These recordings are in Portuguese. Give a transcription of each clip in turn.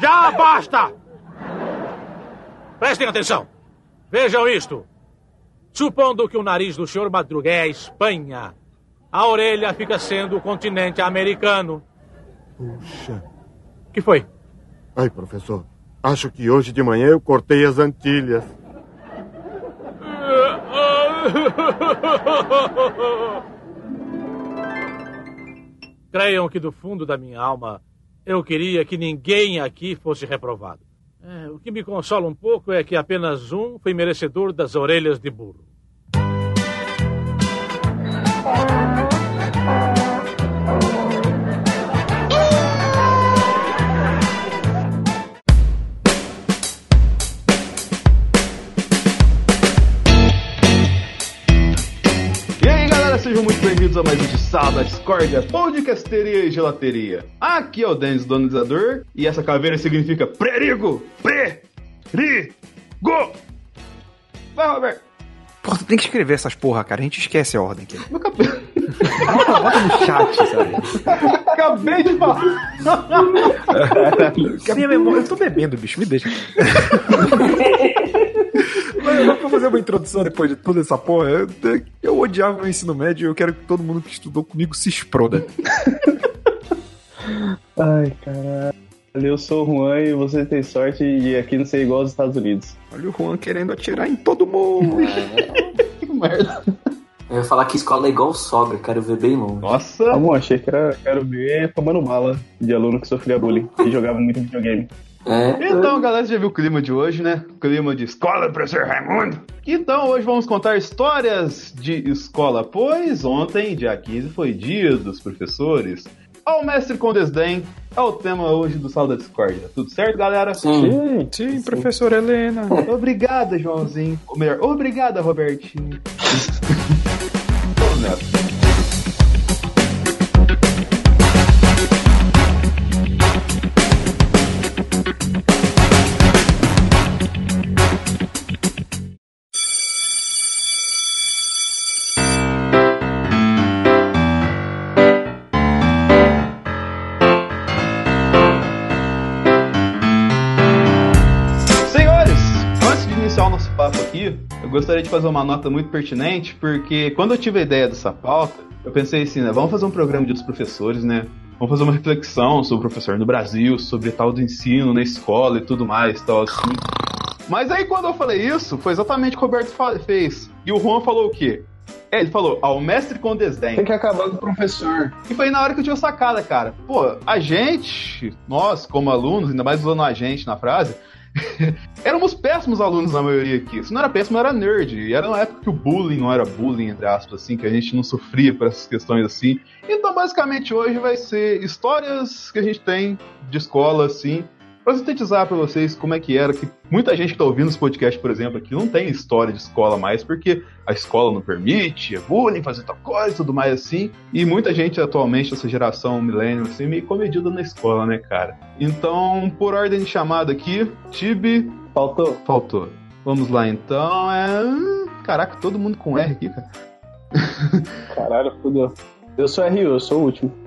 Já basta! Prestem atenção. Vejam isto. Supondo que o nariz do Sr. Madruga é a Espanha, a orelha fica sendo o continente americano. Puxa. que foi? Ai, professor. Acho que hoje de manhã eu cortei as antilhas. Creiam que do fundo da minha alma eu queria que ninguém aqui fosse reprovado. É, o que me consola um pouco é que apenas um foi merecedor das orelhas de burro. Bem-vindos a mais um de Sala da Discórdia, podcasteria e gelateria. Aqui é o Denis, donizador, e essa caveira significa perigo, pre-ri-go. Vai, Roberto. Porra, tu tem que escrever essas porra, cara. A gente esquece a ordem aqui. Eu acabei, Bota, bota no chat, sabe? acabei de falar. A minha memória. Eu tô bebendo, bicho, me deixa. Pra fazer uma introdução depois de toda essa porra. Eu, eu odiava o ensino médio e eu quero que todo mundo que estudou comigo se exploda. Ai, caralho. Eu sou o Juan e você tem sorte de aqui não ser igual aos Estados Unidos. Olha o Juan querendo atirar em todo mundo. Que merda. Eu ia falar que escola é igual sogra, quero ver bem longe. Nossa. Bom, achei que era, quero ver tomando bala de aluno que sofria bullying e jogava muito videogame. É, Então, galera, você já viu o clima de hoje, né? O clima de escola, professor Raimundo. Então, hoje vamos contar histórias de escola, pois ontem, dia 15, foi dia dos professores. Ao mestre com desdém é o tema hoje do Sal da Discórdia. Tudo certo, galera? sim. Sim, professor Helena. Obrigada, Joãozinho. Ou melhor, obrigada, Robertinho. gostaria de fazer uma nota muito pertinente, porque quando eu tive a ideia dessa pauta, eu pensei assim, né, vamos fazer um programa de dos professores, né? Vamos fazer uma reflexão sobre o professor no Brasil, sobre tal do ensino na escola e tudo mais, tal assim. Mas aí quando eu falei isso, foi exatamente o que o Roberto fez. E o Juan falou o quê? É, ele falou, ao mestre com desdém. Tem que acabar com o professor. E foi na hora que eu tive a sacada, cara. Pô, a gente, nós como alunos, ainda mais usando a gente na frase, éramos péssimos alunos na maioria aqui. Se não era péssimo, era nerd. E era uma época que o bullying não era bullying, entre aspas, assim, que a gente não sofria por essas questões assim. Então, basicamente, hoje vai ser histórias que a gente tem de escola, assim, pra sintetizar pra vocês como é que era, que muita gente que tá ouvindo esse podcast, por exemplo, aqui não tem história de escola mais, porque a escola não permite, é bullying, fazer tal coisa e tudo mais assim. E muita gente atualmente, essa geração millennial, assim, meio comedida na escola, né, cara? Então, por ordem de chamada aqui, Tibi Faltou? faltou. Vamos lá, então, é... Caraca, todo mundo com R aqui, cara. Caralho, fudeu. Eu sou RU, eu sou o último.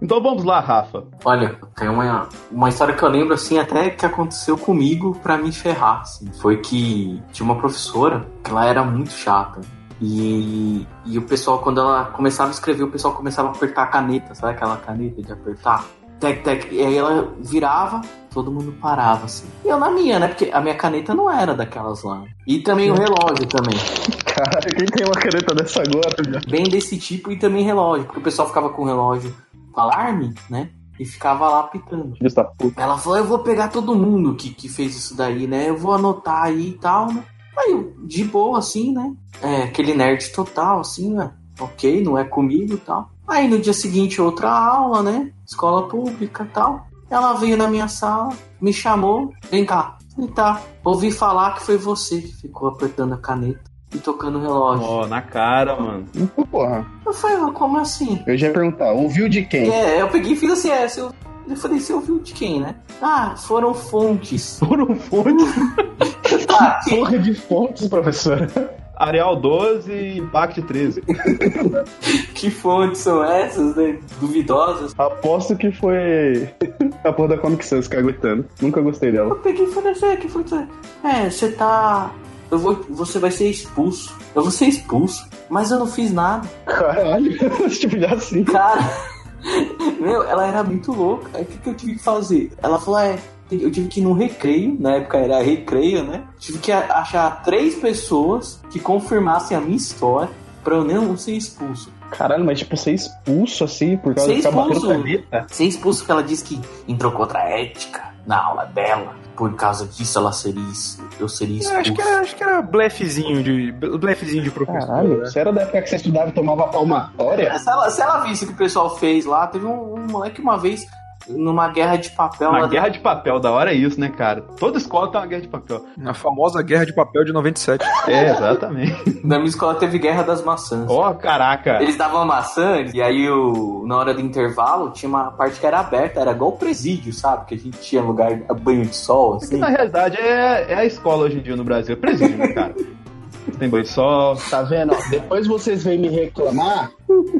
Então vamos lá, Rafa. Olha, tem uma, uma história que eu lembro, assim, até que aconteceu comigo pra me ferrar, assim. Foi que tinha uma professora que ela era muito chata. E, e o pessoal, quando ela começava a escrever, o pessoal começava a apertar a caneta, sabe aquela caneta de apertar? Tec, tec, e aí ela virava, todo mundo parava, assim. E eu na minha, né? Porque a minha caneta não era daquelas lá. E também o relógio também. Caralho, quem tem uma caneta dessa agora, já? bem desse tipo e também relógio, porque o pessoal ficava com o relógio com alarme, né? E ficava lá pitando. Filhos da puta. Ela falou: Eu vou pegar todo mundo que, que fez isso daí, né? Eu vou anotar aí e tal, né? Aí, eu, de boa, assim, né? É, aquele nerd total, assim, né? Ok, não é comigo e tal. Aí no dia seguinte, outra aula, né? Escola pública e tal. Ela veio na minha sala, me chamou, vem cá. E tá, ouvi falar que foi você que ficou apertando a caneta e tocando o relógio. Ó, na cara, mano. Então, porra. Eu falei, "Mas como assim? Eu já ia perguntar, ouviu de quem? É, eu peguei e fiz assim, é, você- eu falei, você ouviu de quem, né? Ah, foram fontes. Foram fontes. Ah, Porra de fontes, professor. Arial 12 e Impact 13. que fontes são essas, né? Duvidosas. Aposto que foi a porra da Comic Sans caguetando. Nunca gostei dela. Eu peguei e falei assim, que foi isso? É, você tá. Eu vou, você vai ser expulso. Eu vou ser expulso. Mas eu não fiz nada. Caralho, tipo, já assim. Cara, meu, ela era muito louca. Aí o que, que eu tive que fazer? Ela falou, é. Eu tive que ir no recreio, na época era recreio, né? Tive que achar três pessoas que confirmassem a minha história pra eu não ser expulso. Caralho, mas tipo, ser expulso assim por causa Ser de ficar batendo expulso. caneta? Ser expulso porque ela disse que entrou contra a ética na aula dela. Por causa disso, ela seria. Eu seria expulso. acho que era, acho que era blefezinho de, blefezinho de professor. Caralho, né? você era da época que você estudava e tomava palmatória? Se ela, se ela visse o que o pessoal fez lá, teve um, um moleque uma vez numa guerra de papel. Uma lá guerra de papel, da hora é isso, né, cara? Toda escola tem uma guerra de papel. Na famosa Guerra de Papel de 97. É, exatamente. Na minha escola teve guerra das maçãs. Ó, caraca. Eles davam maçã e aí o, na hora do intervalo tinha uma parte que era aberta, era igual o presídio, sabe? Que a gente tinha lugar banho de sol, Que assim. na realidade é, é a escola hoje em dia no Brasil, é presídio, né, cara? Tem de sol. Tá vendo? ó? Depois vocês vêm me reclamar.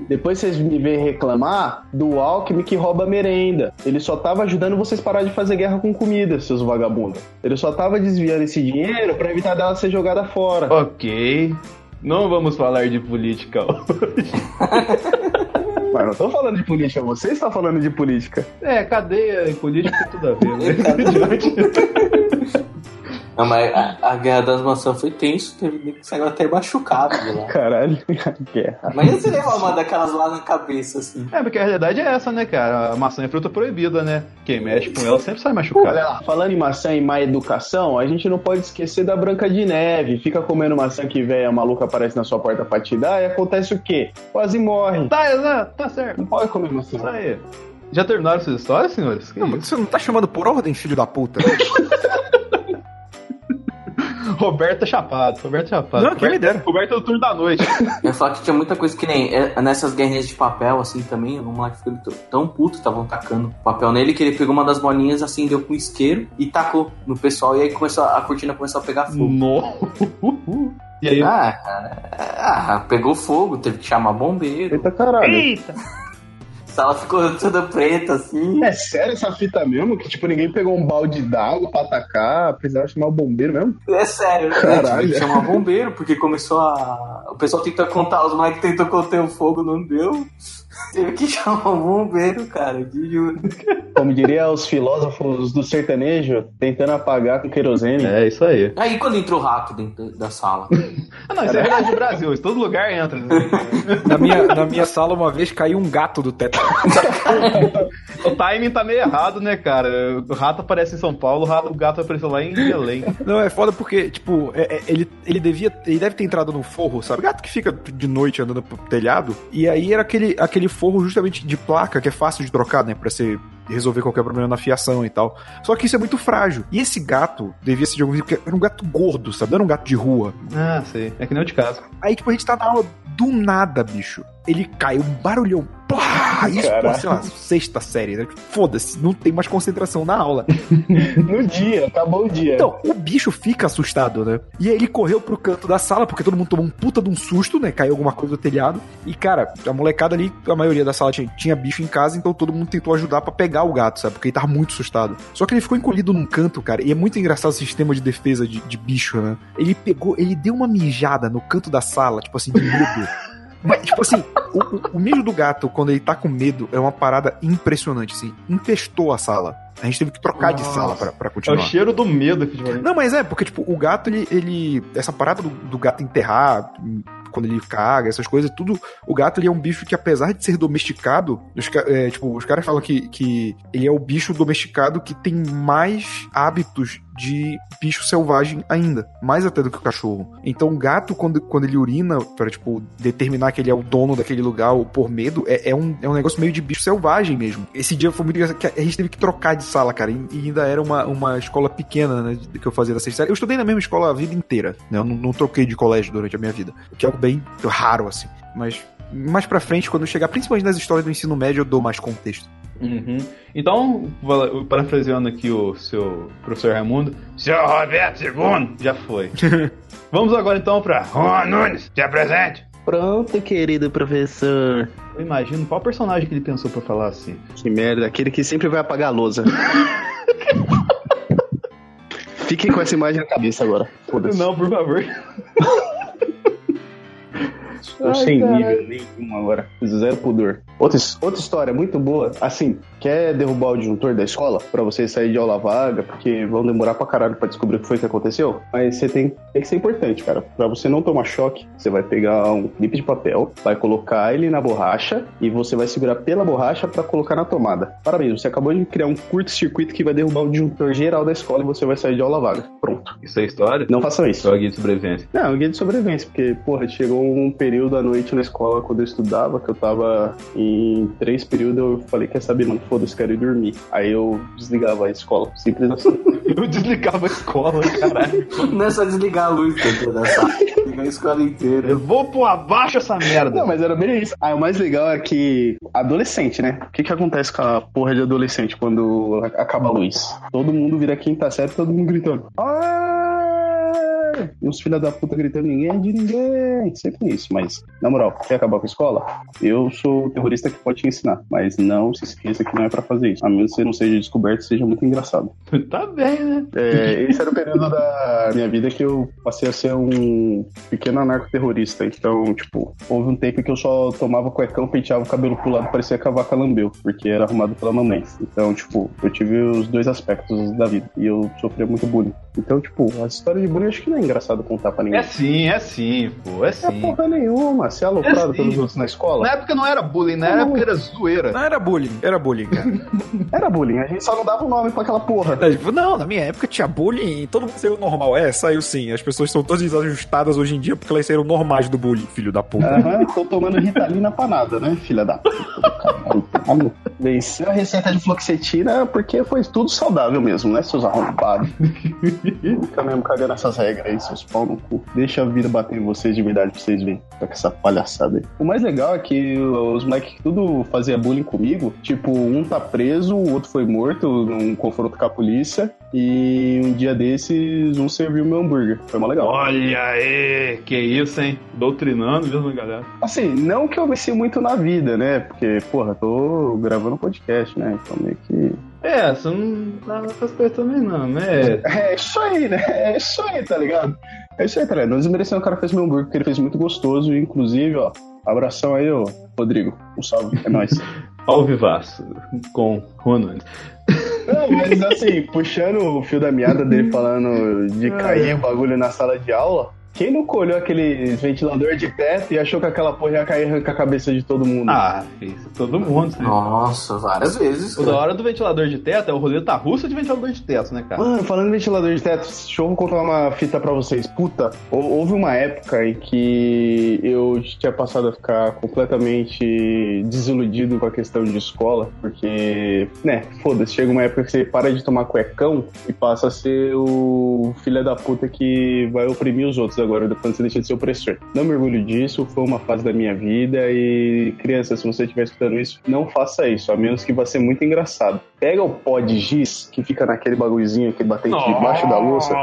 Depois vocês me vêm reclamar do Alckmin que rouba merenda. Ele só tava ajudando vocês parar de fazer guerra com comida, seus vagabundos. Ele só tava desviando esse dinheiro pra evitar dela ser jogada fora. Ok. Não vamos falar de política hoje. Mas não tô falando de política, você está falando de política. É, cadeia e política tudo a ver, né? Não, mas a, a guerra das maçãs foi tenso, teve nego que saiu até machucado de lá. Caralho, guerra. Mas você levar uma daquelas lá na cabeça, assim. É, porque a realidade é essa, né, cara? A maçã é fruta proibida, né? Quem mexe com ela sempre sai machucado. Olha lá, falando em maçã e má educação, a gente não pode esquecer da Branca de Neve. Fica comendo maçã que velha maluca aparece na sua porta pra te dar e acontece o quê? Quase morre. Tá, exato, tá certo. Não pode comer maçã. Isso aí. Já terminaram suas histórias, senhores? Que Não, mas isso? você não tá chamando por ordem, filho da puta? Roberto é chapado, Roberto é chapado. Não, quem me dera. Roberto é o turno da noite. Eu ia falar que tinha muita coisa que nem é, nessas guerrinhas de papel, assim, também, o moleque ficou tão- puto, estavam tacando papel nele, que ele pegou uma das bolinhas, assim, deu com isqueiro e tacou no pessoal, e aí começou, a cortina começou a pegar fogo. No. E aí? Ah, cara, ah, pegou fogo, teve que chamar bombeiro. Eita caralho. Eita! Sala ficou toda preta, assim. É sério essa fita mesmo? Que tipo, ninguém pegou um balde d'água pra atacar, precisava chamar o bombeiro mesmo? É sério, né? Caralho. Tive que chamar bombeiro, porque começou a. O pessoal tentou contar, os moleques tentou conter o fogo, não deu. Teve que chamar o bombeiro, cara, te juro. Como diria os filósofos do sertanejo, tentando apagar com querosene. É, isso aí. Aí quando entrou o rato dentro da sala. Ah, não, isso é verdade do Brasil. Isso todo lugar entra. né? Na minha, na minha sala, uma vez, caiu um gato do teto. o timing tá meio errado, né, cara? O rato aparece em São Paulo, o, rato, o gato apareceu lá em Belém. Não, é foda porque, tipo, é- é- ele, ele devia. Ele deve ter entrado no forro, sabe? Gato que fica de noite andando pro telhado. E aí era aquele, aquele forro justamente de placa que é fácil de trocar, né? Pra você resolver qualquer problema na fiação e tal. Só que isso é muito frágil. E esse gato devia ser de algum porque era um gato gordo, sabe? Não era um gato de rua. Ah, sei. É que nem o de casa. Aí, tipo, a gente tá na aula do nada, bicho. Ele cai, um barulhão. Plá! Isso, pô, sei lá, sexta série, né? Foda-se, não tem mais concentração na aula. No dia, acabou o dia. Então, o bicho fica assustado, né? E aí ele correu pro canto da sala, porque todo mundo tomou um puta de um susto, né? Caiu alguma coisa do telhado. E, cara, a molecada ali, a maioria da sala tinha, tinha bicho em casa, então todo mundo tentou ajudar pra pegar o gato, sabe? Porque ele tava muito assustado. Só que ele ficou encolhido num canto, cara. E é muito engraçado o sistema de defesa de, de bicho, né? Ele pegou, ele deu uma mijada no canto da sala, tipo assim, de medo. Mas, tipo assim, o, o, mijo do gato, quando ele tá com medo, é uma parada impressionante, assim. Infestou a sala. A gente teve que trocar de Nossa. sala pra, pra É o continuar. cheiro do medo de Não, mas é, porque, tipo, o gato, ele. ele essa parada do, do gato enterrar, hum, quando ele caga, essas coisas, tudo. O gato, ele é um bicho que, apesar de ser domesticado, os, é, tipo, os caras falam que, que ele é o bicho domesticado que tem mais hábitos de bicho selvagem ainda, mais até do que o cachorro. Então o gato, quando, quando ele urina, para tipo, determinar que ele é o dono daquele lugar ou por medo, é, é, um, é um negócio meio de bicho selvagem mesmo. Esse dia foi muito engraçado, a gente teve que trocar de sala, cara, e, e ainda era uma, uma escola pequena, né, que eu fazia da sexta série. Eu estudei na mesma escola a vida inteira, né, eu não, não troquei de colégio durante a minha vida, o que é algo bem raro, assim. Mas mais pra frente, quando chegar, principalmente nas histórias do ensino médio, eu dou mais contexto. Uhum. Então, parafraseando aqui o seu professor Raimundo, seu Roberto II já foi. Vamos agora então pra Juan Nunes, te apresente. Pronto, querido professor. Eu imagino qual personagem que ele pensou pra falar assim. Que merda, aquele que sempre vai apagar a lousa. Fiquem com essa imagem na cabeça agora. Não, por favor. Tô sem nível nenhum agora. Zero pudor. Outra, outra história muito boa. Assim, quer derrubar o disjuntor da escola pra você sair de aula vaga, porque vão demorar pra caralho pra descobrir o que foi que aconteceu? Mas você tem, tem que ser importante, cara. Pra você não tomar choque, você vai pegar um clipe de papel, vai colocar ele na borracha e você vai segurar pela borracha pra colocar na tomada. Parabéns, você acabou de criar um curto-circuito que vai derrubar o disjuntor geral da escola e você vai sair de aula vaga. Pronto. Isso é história? Não façam isso. Só guia de sobrevivência. Não, guia de sobrevivência, porque, porra, chegou um período à noite na escola quando eu estudava, que eu tava em três períodos, eu falei, quer saber, mano, foda-se, quero ir dormir. Aí eu desligava a escola, simples assim. Eu desligava a escola, caralho. Não é só desligar a luz dentro da sala. Desligar a escola inteira. Eu vou pôr abaixo essa merda. Não, mas era bem isso. Ah, o mais legal é que adolescente, né? O que que acontece com a porra de adolescente quando acaba a luz? Todo mundo vira quinta série, todo mundo gritando. "Ah!" E os filha da puta gritando, ninguém é de ninguém. Sempre isso, mas, na moral, quer acabar com a escola? Eu sou o terrorista que pode te ensinar, mas não se esqueça que não é pra fazer isso. A menos que você não seja descoberto, seja muito engraçado. Tá bem, né? É, esse era o período da minha vida que eu passei a ser um pequeno anarcoterrorista. Então, tipo, houve um tempo que eu só tomava cuecão, penteava o cabelo pro lado, parecia que a vaca lambeu, porque era arrumado pela mamãe. Então, tipo, eu tive os dois aspectos da vida e eu sofria muito bullying. Então, tipo, a história de bullying acho que não é engraçado contar pra ninguém. É sim, é sim, pô, é É sim. porra nenhuma, ser aloprado É pelos outros na escola. Na época não era bullying, na época era zoeira. Não era bullying, era bullying, cara. Era bullying, a gente só não dava o nome pra aquela porra. É, tipo, não, na minha época tinha bullying e todo mundo saiu normal. É, saiu sim. As pessoas são todas desajustadas hoje em dia porque elas saíram normais do bullying, filho da puta. Aham, tô tomando Ritalina pra nada, né, filha da puta. Venceu a receita de fluoxetina porque foi tudo saudável mesmo, né, seus arrombados. Fica mesmo cagando essas regras aí, seus pau no cu. Deixa a vida bater em vocês de verdade pra vocês verem. Tá com essa palhaçada aí. O mais legal é que os moleques que tudo fazia bullying comigo, tipo, um tá preso, o outro foi morto num confronto com a polícia, e um dia desses, um serviu meu hambúrguer. Foi mó legal. Olha aí, que isso, hein? Doutrinando mesmo, galera. Assim, não que eu venci muito na vida, né? Porque, porra, tô gravando um podcast, né? Então meio que. É, você não tá nessas coisas também não, né? É isso aí, né? É isso aí, tá ligado? É isso aí, tá ligado? Não desmerecendo o cara que fez meu hambúrguer, porque ele fez muito gostoso. Inclusive, ó, abração aí, ô Rodrigo. Um salve, é nóis. Ao vivaço, com Nunes. Não, mas assim, puxando o fio da meada dele falando de cair o bagulho na sala de aula, quem não colheu aquele ventilador de teto e achou que aquela porra ia cair e arrancar a cabeça de todo mundo? Ah, isso, todo mundo. Né? Nossa, várias vezes. O da cara. hora do ventilador de teto é o roleta russa de ventilador de teto, né, cara? Mano, falando em ventilador de teto, deixa eu contar uma fita pra vocês. Puta, hou- houve uma época em que eu tinha passado a ficar completamente desiludido com a questão de escola, porque, né, foda-se, chega uma época que você para de tomar cuecão e passa a ser o filho da puta que vai oprimir os outros agora, quando você deixa de ser opressor. Não me orgulho disso, foi uma fase da minha vida e, criança, se você estiver escutando isso, não faça isso, a menos que vá ser muito engraçado. Pega o pó de giz que fica naquele bagulhozinho, aquele batente debaixo da louça,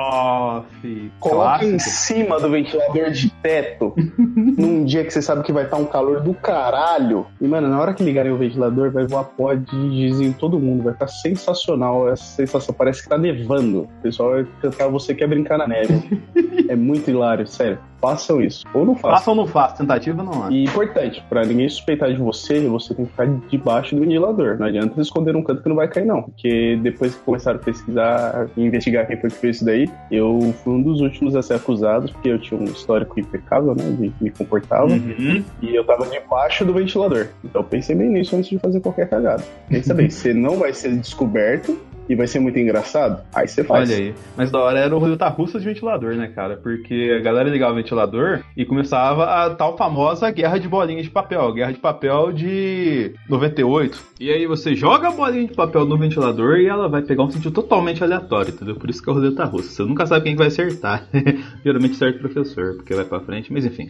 Coloca em cima do ventilador de teto num dia que você sabe que vai estar um calor do caralho. E, mano, na hora que ligarem o ventilador, vai voar pó de giz em todo mundo. Vai ficar sensacional essa sensação. Parece que tá nevando. O pessoal vai cantar Você Quer Brincar na Neve. é muito hilário, sério. Façam isso. Ou não façam. Faça ou não faça, tentativa não é. E importante, pra ninguém suspeitar de você, você tem que ficar debaixo do ventilador. Não adianta esconder num canto que não vai cair, não. Porque depois que começaram a pesquisar e investigar quem foi que fez isso daí, eu fui um dos últimos a ser acusado, porque eu tinha um histórico impecável, né? De me comportava. Uhum. E eu tava debaixo do ventilador. Então eu pensei bem nisso antes de fazer qualquer cagada. Pensa bem, você não vai ser descoberto e vai ser muito engraçado, aí você faz. Olha aí. Mas da hora era o roleta russa de ventilador, né, cara? Porque a galera ligava o ventilador e começava a tal famosa guerra de bolinhas de papel. Guerra de papel de 98. E aí você joga a bolinha de papel no ventilador e ela vai pegar um sentido totalmente aleatório, entendeu? Por isso que é o roleta russa. Você nunca sabe quem vai acertar. Geralmente certo o professor, porque vai pra frente, mas enfim.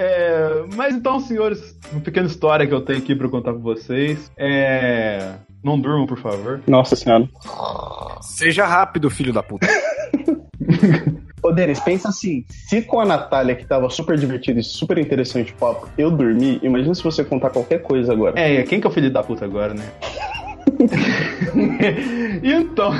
É, mas então, senhores, uma pequena história que eu tenho aqui pra contar pra vocês. É. Não durmam, por favor. Nossa senhora. Seja rápido, filho da puta. Ô, Denis, pensa assim: se com a Natália, que tava super divertido e super interessante o papo, eu dormi, imagina se você contar qualquer coisa agora. É, quem que é o filho da puta agora, né? então.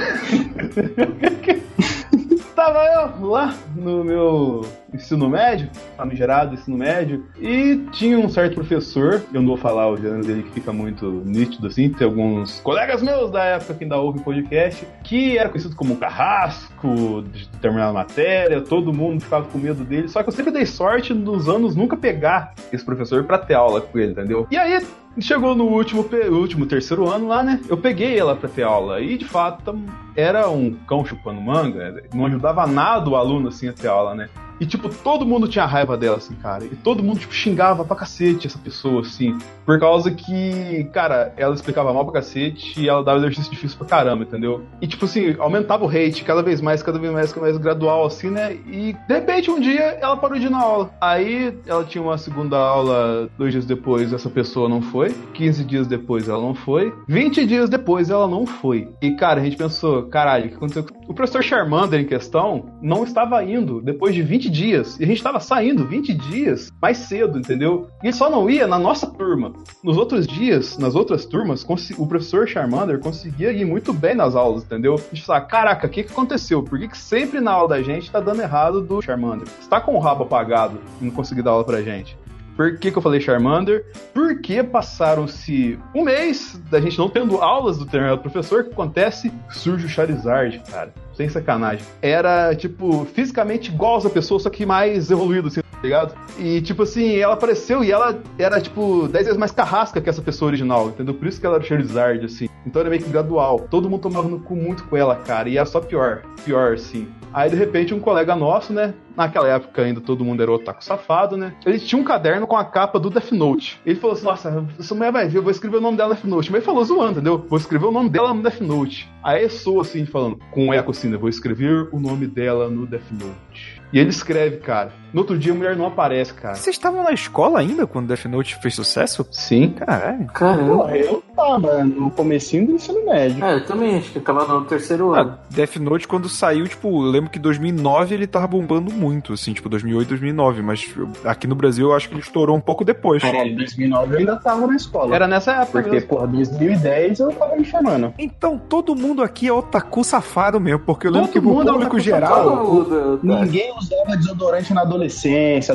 Tava eu lá no meu ensino médio, famigerado ensino médio, e tinha um certo professor, eu não vou falar o gênero dele que fica muito nítido assim, tem alguns colegas meus da época que ainda ouvem podcast, que era conhecido como carrasco de determinada matéria, todo mundo ficava com medo dele, só que eu sempre dei sorte nos anos nunca pegar esse professor pra ter aula com ele, entendeu? E aí Chegou no último, último terceiro ano lá, né? Eu peguei ela pra ter aula. E de fato era um cão chupando manga. Não ajudava nada o aluno assim a ter aula, né? E, tipo, todo mundo tinha raiva dela, assim, cara. E todo mundo, tipo, xingava pra cacete essa pessoa, assim. Por causa que, cara, ela explicava mal pra cacete e ela dava exercício difícil pra caramba, entendeu? E, tipo assim, aumentava o hate cada vez mais, cada vez mais, cada vez mais gradual, assim, né? E, de repente, um dia, ela parou de ir na aula. Aí, ela tinha uma segunda aula, dois dias depois, essa pessoa não foi. 15 dias depois, ela não foi. 20 dias depois, ela não foi. E, cara, a gente pensou, caralho, o que aconteceu? O professor Charmander, em questão, não estava indo depois de 20 dias. E a gente estava saindo 20 dias mais cedo, entendeu? E ele só não ia na nossa turma. Nos outros dias, nas outras turmas, o professor Charmander conseguia ir muito bem nas aulas, entendeu? A gente fala, caraca, o que, que aconteceu? Por que, que sempre na aula da gente tá dando errado do Charmander? Você tá com o rabo apagado e não conseguiu dar aula pra gente. Por que, que eu falei Charmander? Porque passaram-se um mês da gente não tendo aulas do determinado professor, o que acontece? Surge o Charizard, cara. Sem sacanagem. Era, tipo, fisicamente igual a pessoa, só que mais evoluído, assim, tá ligado? E, tipo assim, ela apareceu e ela era, tipo, 10 vezes mais carrasca que essa pessoa original, entendeu? Por isso que ela era o Charizard, assim. Então era meio que gradual. Todo mundo tomava no cu muito com ela, cara. E era só pior. Pior, assim. Aí, de repente, um colega nosso, né? Naquela época ainda todo mundo era otaku safado, né? Ele tinha um caderno com a capa do Death Note. Ele falou assim: Nossa, essa mulher vai ver, eu vou escrever o nome dela no Death Note. Mas ele falou zoando, entendeu? Vou escrever o nome dela no Death Note. Aí sou assim, falando, com um eco assim, né? Vou escrever o nome dela no Death Note. E ele escreve, cara. No outro dia a mulher não aparece, cara. Vocês estavam na escola ainda quando Death Note fez sucesso? Sim. Caralho. Caramba. Eu tava no comecinho do ensino médio. É, eu também acho que eu tava no terceiro ano. Ah, Death Note quando saiu, tipo, eu lembro que 2009 ele tava bombando muito, assim, tipo 2008, 2009, mas aqui no Brasil eu acho que ele estourou um pouco depois. Caralho, em 2009 eu ainda tava na escola. Era nessa época Porque, mesmo. porra, 2010 eu tava me chamando. Então todo mundo aqui é otaku safado mesmo, porque eu lembro Todo que o mundo é público geral. Todo mundo, tá. Ninguém usava desodorante na adolescência,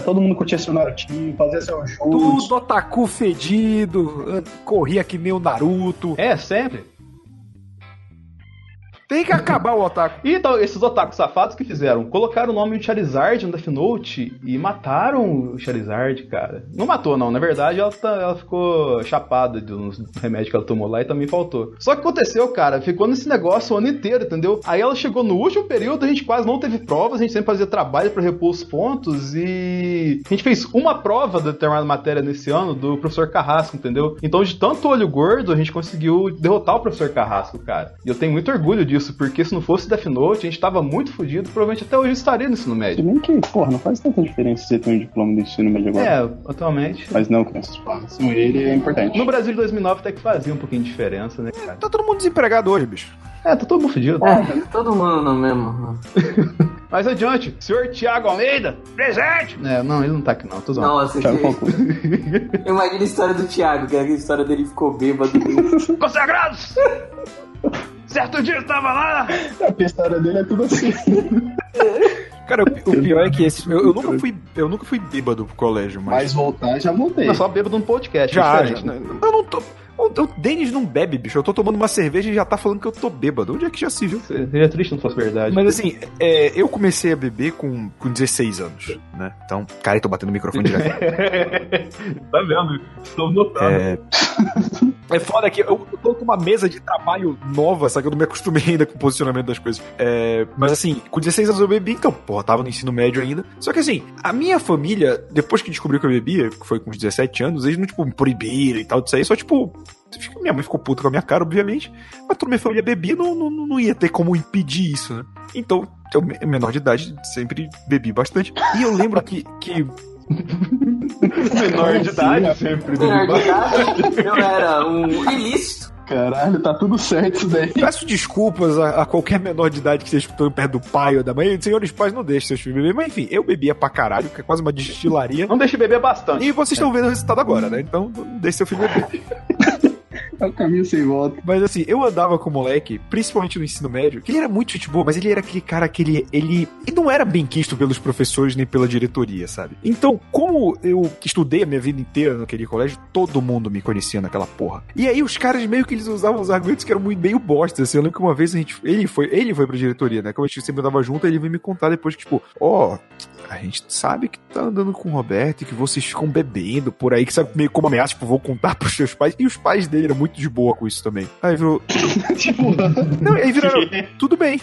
todo mundo curtia seu Narutinho, fazia seu chute. Tudo otaku fedido, corria que nem o Naruto. É, sempre. Tem que acabar o otaku. E então, esses otakus safados que fizeram? Colocaram o nome de Charizard no Death Note e mataram o Charizard, cara. Não matou, não. Na verdade, ela, tá- ela ficou chapada uns remédios que ela tomou lá e também faltou. Só que aconteceu, cara, ficou nesse negócio o ano inteiro, entendeu? Aí ela chegou no último período, a gente quase não teve provas, a gente sempre fazia trabalho pra repor os pontos e a gente fez uma prova de determinada matéria nesse ano do professor Carrasco, entendeu? Então, de tanto olho gordo, a gente conseguiu derrotar o professor Carrasco, cara. E eu tenho muito orgulho disso, porque se não fosse Death Note, a gente tava muito fudido, provavelmente até hoje eu estaria no ensino Se médio. bem que, porra, não faz tanta diferença você ter um diploma do ensino médio agora. É, atualmente. Mas não, crianças, façam ele é importante. No Brasil de 2009 até que fazia um pouquinho de diferença, né, cara? Tá todo mundo desempregado hoje, bicho. É, tá todo mundo fudido. É, todo mundo no mesmo. Mas adiante, senhor Tiago Almeida, presente! É, não, ele não tá aqui não, tô zoando. Nossa, Thiago que... Imagina a história do Thiago, que é a história dele ficou bêbado. Consagrados! certo dia eu estava lá! A história dele é tudo assim. Cara, o, o pior é que esse. Eu, eu nunca fui, eu nunca fui bêbado pro colégio, mas. Mas voltar, já voltei. Não, só bêbado no podcast, já, é já. né? Eu não tô. O, o Denis não bebe, bicho. Eu tô tomando uma cerveja e já tá falando que eu tô bêbado. Onde é que já se viu? Seria triste se não fosse verdade. Mas assim, é, eu comecei a beber com, com 16 anos, né? Então, cara, eu tô batendo o microfone direto. tá vendo? Estou notando. É, É foda que eu tô com uma mesa de trabalho nova, sabe? Eu não me acostumei ainda com o posicionamento das coisas. É, mas assim, com 16 anos eu bebi, então, porra, tava no ensino médio ainda. Só que assim, a minha família, depois que descobriu que eu bebia, que foi com uns 17 anos, eles não, tipo, me proibiram e tal disso aí, só tipo. Minha mãe ficou puta com a minha cara, obviamente. Mas toda minha família bebia, não, não, não ia ter como impedir isso, né? Então, eu, menor de idade, sempre bebi bastante. E eu lembro que, que Menor de idade, sempre. Menor de idade, eu era um ilícito. Caralho, tá tudo certo isso daí. Peço desculpas a, a qualquer menor de idade que esteja escutando perto do pai ou da mãe. Senhores pais, não deixem seus filhos beber. Mas enfim, eu bebia pra caralho, que é quase uma destilaria. Não deixe beber bastante. E vocês estão vendo o resultado agora, né? Então, não deixe seu filho beber. É o caminho sem volta. Mas assim, eu andava com o moleque, principalmente no ensino médio, que ele era muito gente boa, mas ele era aquele cara que ele, ele, ele não era bem quisto pelos professores nem pela diretoria, sabe? Então, como eu estudei a minha vida inteira naquele colégio, todo mundo me conhecia naquela porra. E aí os caras meio que eles usavam os argumentos que eram muito meio bosta. Assim, eu lembro que uma vez a gente. Ele foi, ele foi pra diretoria, né? Como a gente sempre andava junto, ele veio me contar depois que, tipo, ó. a gente sabe que tá andando com o Roberto e que vocês ficam bebendo por aí, que sabe meio como ameaça, tipo, vou contar pros seus pais. E os pais dele eram muito de boa com isso também. Aí virou. tipo, Não, aí viraram, tudo bem.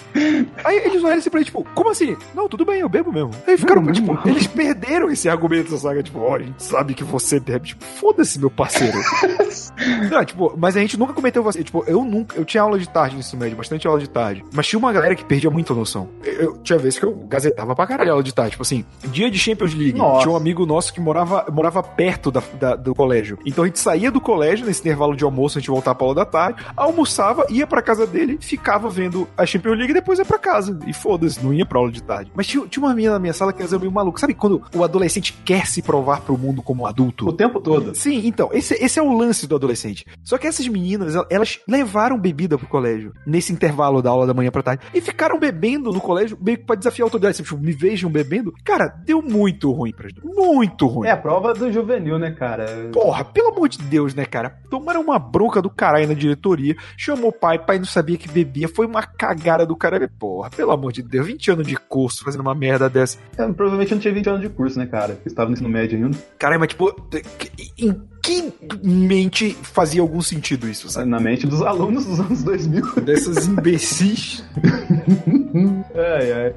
Aí eles olharam assim pra ele, tipo, como assim? Não, tudo bem, eu bebo mesmo. Aí ficaram, Não, tipo, eles perderam esse argumento, sabe? Tipo, ó, a gente sabe que você bebe. Tipo, foda-se, meu parceiro. Não, tipo, mas a gente nunca cometeu vacilo. Tipo, eu nunca. Eu tinha aula de tarde no ensino médio, bastante aula de tarde. Mas tinha uma galera que perdia muita noção. Eu, tinha vezes que eu gazetava pra caralho aula de tarde. Tipo assim, dia de Champions League. Nossa. Tinha um amigo nosso que morava, morava perto da, da- do colégio. Então a gente saía do colégio, nesse intervalo de almoço, a gente voltava pra aula da tarde, almoçava, ia pra casa dele, ficava vendo a Champions League e depois ia pra casa. E foda-se, não ia pra aula de tarde. Mas tinha, tinha uma menina na minha sala que era meio maluca. Sabe quando o adolescente quer se provar pro mundo como adulto? O tempo todo. Sim, então, esse, esse é o lance do adolescente. Só que essas meninas, el- elas levaram bebida pro colégio, nesse intervalo da aula da manhã pra tarde, e ficaram bebendo no colégio, meio que pra desafiar a autoridade. Tipo, me vejam bebendo. Cara, deu muito ruim pras duas. Muito ruim. É a prova do juvenil, né, cara? Porra, pelo amor de Deus, né, cara? Tomaram uma bronca do caralho na diretoria, chamou o pai, pai não sabia que bebia, foi uma cagada do caralho. Porra, pelo amor de Deus, 20 anos de curso fazendo uma merda dessa. Eu, provavelmente eu não tinha 20 anos de curso, né, cara? Eu estava no ensino médio ainda. Caralho, mas tipo, em que mente fazia algum sentido isso, sabe? Na mente dos alunos dos anos 2000. Dessas imbecis. ai, ai.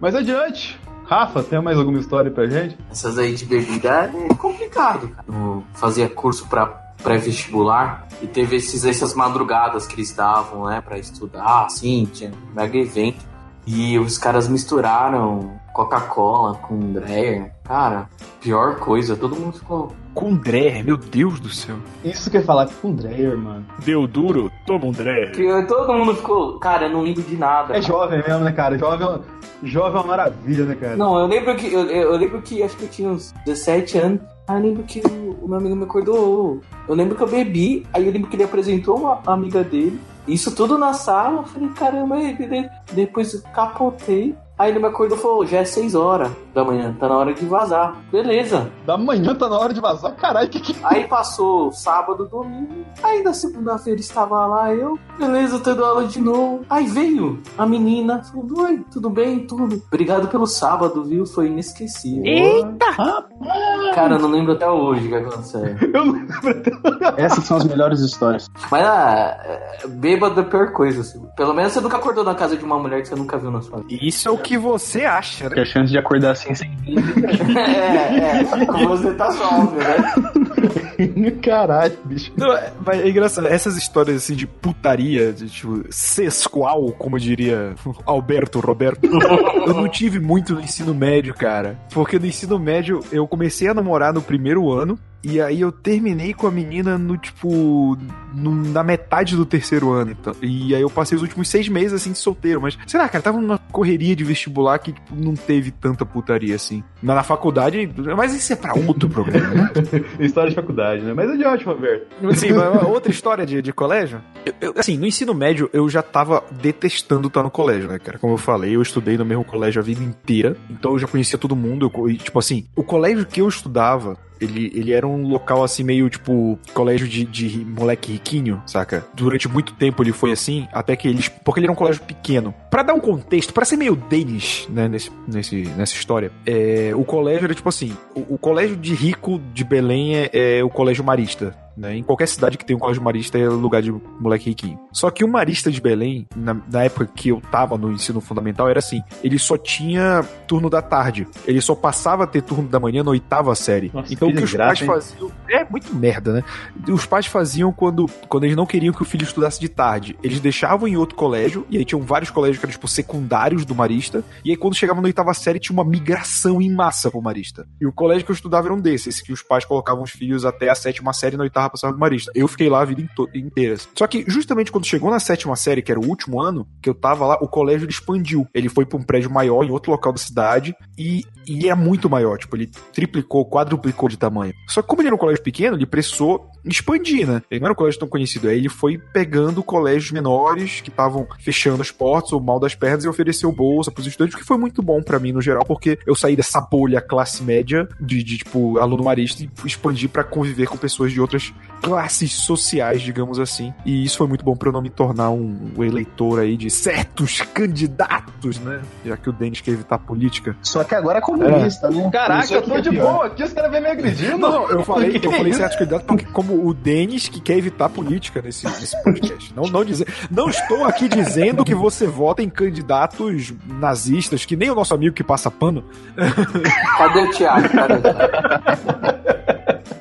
Mas adiante. Rafa, tem mais alguma história pra gente? Essas aí de bebida é complicado, cara. Eu fazia curso pra pré-vestibular e teve esses, essas madrugadas que eles davam, né, pra estudar, assim, tinha um mega evento. E os caras misturaram Coca-Cola com Dreyer. Cara, pior coisa, todo mundo ficou. Com Dreher, meu Deus do céu. Isso que eu ia falar com o Dreyer, mano. Deu duro, toma um Dreher. Todo mundo ficou. Cara, eu não lembro de nada. É jovem mesmo, né, cara? Jovem, é- jovem é uma maravilha, né, cara? Não, eu lembro que. Eu, eu lembro que acho que eu tinha uns 17 anos. Aí eu lembro que o, meu amigo me acordou. Eu lembro que eu bebi, aí eu lembro que ele apresentou uma amiga dele. Isso tudo na sala. Eu falei, caramba, aí. Depois eu capotei. Aí ele me acordou e falou, já é 6 horas da manhã, tá na hora de vazar. Beleza. Da manhã tá na hora de vazar. Caralho, que que... Aí passou sábado, domingo. Aí na segunda-feira estava lá eu, beleza, tendo aula de novo. Aí veio a menina, falou: Oi, tudo bem? Tudo. Obrigado pelo sábado, viu? Foi inesquecível. Cara, eu não lembro até hoje o que aconteceu. Eu não lembro até... Essas são as melhores histórias. Mas ah, é, bêbado é a pior coisa, assim. Pelo menos você nunca acordou na casa de uma mulher que você nunca viu na sua vida. Isso é o que você acha, né? Porque a chance de acordar assim sem é, é. Você tá sóbrio, né? Caralho, bicho. Não, é, mas é engraçado, essas histórias assim de putaria, de tipo, sesqual, como diria Alberto Roberto, eu não tive muito no ensino médio, cara. Porque no ensino médio eu comecei a namorar no primeiro ano. E aí eu terminei com a menina no, tipo, no- na metade do terceiro ano. Então, e aí eu passei os últimos seis meses, assim, de solteiro. Mas, sei lá, cara, tava numa correria de vestibular que, tipo, não teve tanta putaria, assim. Na, na faculdade, mas isso é pra outro programa, né? História de faculdade, né? Mas é de ótimo, Roberto. Assim, uma- outra história de, de colégio. Eu- eu- assim, no ensino médio eu já tava detestando estar no colégio, né, cara? Como eu falei, eu estudei no mesmo colégio a vida inteira, então eu já conhecia todo mundo. eu e, tipo assim, o colégio que eu estudava. Ele, ele era um local assim, meio tipo colégio de, de moleque riquinho, saca? Durante muito tempo ele foi assim, até que eles. Porque ele era um colégio pequeno. Pra dar um contexto, pra ser meio Danish, né, nesse, nesse, nessa história, é, o colégio era tipo assim: o, o colégio de rico de Belém é, é o colégio marista. Né? Em qualquer cidade que tem um colégio marista é lugar de moleque riquinho. Só que o marista de Belém, na, na época que eu tava no ensino fundamental, era assim: ele só tinha turno da tarde. Ele só passava a ter turno da manhã na oitava série. Nossa, então o que que os desgraça, pais faziam. É muito merda, né? Os pais faziam quando, quando eles não queriam que o filho estudasse de tarde. Eles deixavam em outro colégio, e aí tinham vários colégios que eram, tipo, secundários do Marista. E aí, quando chegava na oitava série, tinha uma migração em massa pro Marista. E o colégio que eu estudava era um desses, que os pais colocavam os filhos até a sétima série na oitava passavam pro Marista. Eu fiquei lá a vida inteira. Só que, justamente quando chegou na sétima série, que era o último ano que eu tava lá, o colégio ele expandiu. Ele foi pra um prédio maior em outro local da cidade e, e é muito maior. Tipo, ele triplicou, quadruplicou de tamanho. Só que como ele era um colégio pequeno, ele precisou expandir, né? Ele não era um colégio tão conhecido. Aí ele foi pegando colégios menores que estavam fechando as portas ou mal das pernas e ofereceu bolsa pros estudantes, o que foi muito bom pra mim no geral, porque eu saí dessa bolha classe média de, de tipo, aluno marista e expandi pra conviver com pessoas de outras classes sociais, digamos assim. E isso foi muito bom pra eu não me tornar um, um eleitor aí de certos candidatos, né? Já que o Denis quer evitar política. Só que agora é comunista, né? Caraca, Isso eu tô é de pior. boa aqui, os caras vêm me agredindo. Não, eu falei, Que eu falei isso? certos candidatos porque como o Denis que quer evitar política nesse, nesse podcast. Não, não, dizer, não estou aqui dizendo que você vota em candidatos nazistas, que nem o nosso amigo que passa pano. Cadê o Thiago? Cadê o Thiago?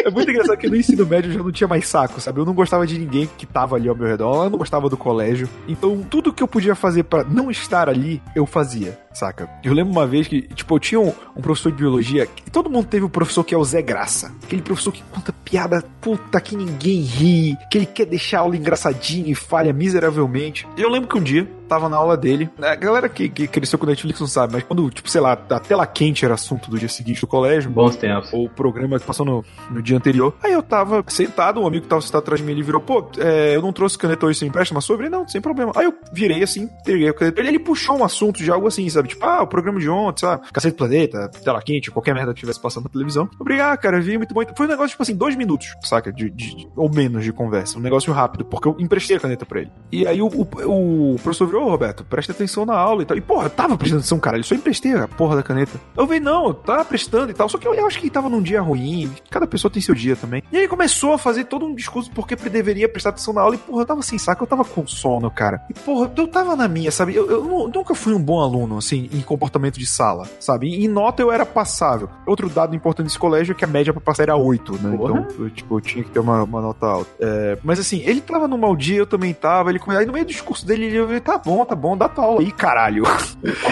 É muito engraçado que no ensino médio eu não tinha mais saco, sabe? Eu não gostava de ninguém que tava ali ao meu redor, eu não gostava do colégio. Então, tudo que eu podia fazer pra não estar ali, eu fazia, saca? Eu lembro uma vez que, tipo, eu tinha um, um professor de biologia, que todo mundo teve um professor que é o Zé Graça. Aquele professor que conta piada puta que ninguém ri, que ele quer deixar a aula engraçadinha e falha miseravelmente. Eu lembro que um dia, tava na aula dele, a galera que, que cresceu com Netflix não sabe, mas quando, tipo, sei lá, a tela quente era assunto do dia seguinte do colégio, Bons tempos. ou o programa que passou no, no dia anterior. Aí eu tava sentado, um amigo que tava sentado atrás de mim, ele virou, pô, é, eu não trouxe caneta hoje, você empresta uma sobre? Não, sem problema. Aí eu virei assim, entreguei a caneta ele, ele puxou um assunto de algo assim, sabe? Tipo, ah, o programa de ontem, sabe? Cacete do Planeta, tela quente, qualquer merda que tivesse passando na televisão. Obrigado, cara, vi muito bom. Foi um negócio, tipo assim, dois minutos, saca? De, de- de- ou menos de conversa. Um negócio rápido, porque eu emprestei a caneta pra ele. E aí o, o, o professor virou, ô Roberto, presta atenção na aula e tal. E, porra, eu tava prestando atenção, cara, ele só emprestei a porra da caneta. Eu vi, não, eu tava prestando e tal. Só que eu, eu acho que ele tava num dia ruim. Cada pessoa tem seu dia também. E aí começou a fazer todo um discurso porque deveria prestar atenção na aula. E, porra, eu tava sem saco, eu tava com sono, cara. E, porra, eu tava na minha, sabe? Eu, eu nu- nunca fui um bom aluno, assim, em comportamento de sala, sabe? Em nota eu era passável. Outro dado importante desse colégio é que a média pra passar era 8, né? Porra. Então, eu, tipo, eu tinha que ter uma, uma nota alta. É, mas assim, ele tava num mau dia, eu também tava. Ele aí no meio do discurso dele, ele tá bom, tá bom, dá tua aula aí, caralho.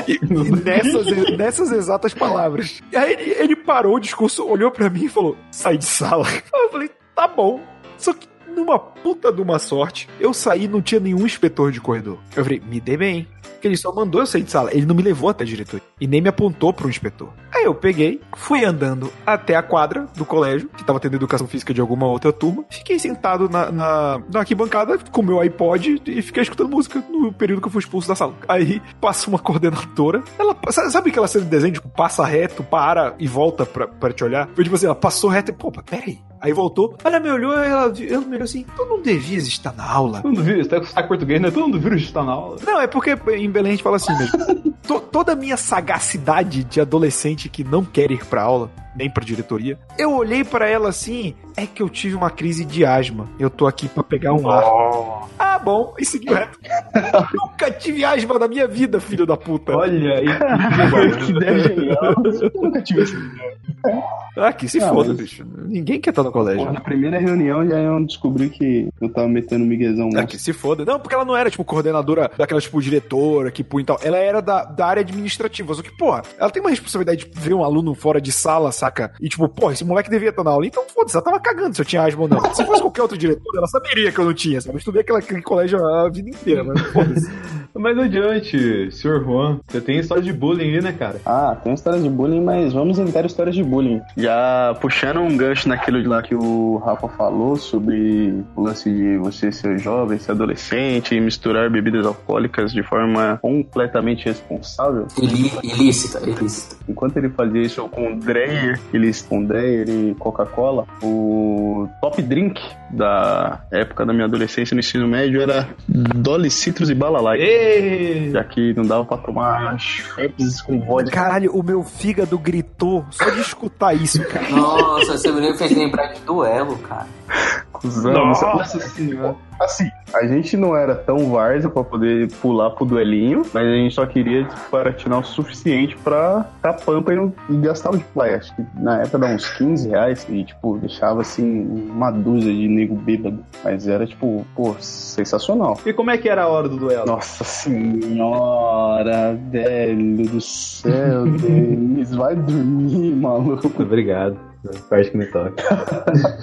E, e nessas, nessas exatas palavras. E aí ele, ele parou o discurso, olhou pra mim e falou: sai de sala. Eu falei, tá bom. Só que numa puta de uma sorte, eu saí não tinha nenhum inspetor de corredor. Eu falei, me dei bem. Porque ele só mandou eu sair de sala. Ele não me levou até a diretoria. E nem me apontou pro inspetor. Aí eu peguei, fui andando até a quadra do colégio, que tava tendo educação física de alguma outra turma. Fiquei sentado na, na, na arquibancada com meu iPod e fiquei escutando música no período que eu fui expulso da sala. Aí passa uma coordenadora. Ela sabe aquela cena de desenho, tipo, passa reto, para e volta pra te olhar? Foi tipo assim, ela passou reto e, pô, peraí. Aí voltou, ela me olhou, ela, ela me olhou assim, tu não devias estar na aula. Mundo viu, você tá com sotaque português, né? Todo mundo viu está na aula. Não, é porque em Belém a gente fala assim mesmo. To- toda a minha sagacidade de adolescente que não quer ir pra aula, nem pra diretoria, eu olhei pra ela assim, é que eu tive uma crise de asma. Eu tô aqui pra pegar um ar. Ah, bom, e seguiu reto. Nunca tive asma na minha vida, filho da puta. Olha aí. que ideia genial. Eu nunca tive esse Ah, que se Ah, foda, mas- bicho. Ninguém quer estar no colégio. Porra, na primeira reunião já eu descobri que eu tava metendo miguezão Ah, lá. que se foda. Não, porque ela não era, tipo, coordenadora daquela, tipo, diretora que punha e tal. Ela era da, da área administrativa. Só que, porra, ela tem uma responsabilidade de ver um aluno fora de sala, saca? E, tipo, porra, esse moleque devia estar na aula. Então, foda-se, ela tava cagando se eu tinha asma ou não. Se fosse qualquer outro diretor, ela saberia que eu não tinha, sabe? Eu estudei aquela, aquele colégio a vida inteira, mas foda-se. Mas adiante, senhor Juan, você tem história de bullying aí, né, cara? Ah, tem histórias de bullying, mas vamos inventar histórias de bullying. Já puxando um gancho naquilo de lá que o Rafa falou sobre o lance de você ser jovem, ser adolescente e misturar bebidas alcoólicas de forma completamente responsável. Ilí- ilícita, ilícita. Enquanto ele fazia isso com Dreyer, eles com Dreyer e Coca-Cola, o top drink da época da minha adolescência no ensino médio era Dolly Citrus e Balalai. Ê! Já que não dava pra tomar Schweppes com vodka. Caralho, o meu fígado gritou só de escutar isso, cara. Nossa, você me fez lembrar de duelo, cara. Cusão. Nossa senhora. Assim, a gente não era tão várzea pra poder pular pro duelinho, mas a gente só queria tipo, baratinar o suficiente pra tá pampa e, não, e gastar o tipo, vai, acho que na época dava uns 15 reais e, tipo, deixava assim uma dúzia de nego bêbado. Mas era, tipo, pô, sensacional. E como é que era a hora do duelo? Nossa senhora, velho do céu, Denis, vai dormir, maluco. Obrigado. Parte que me toca.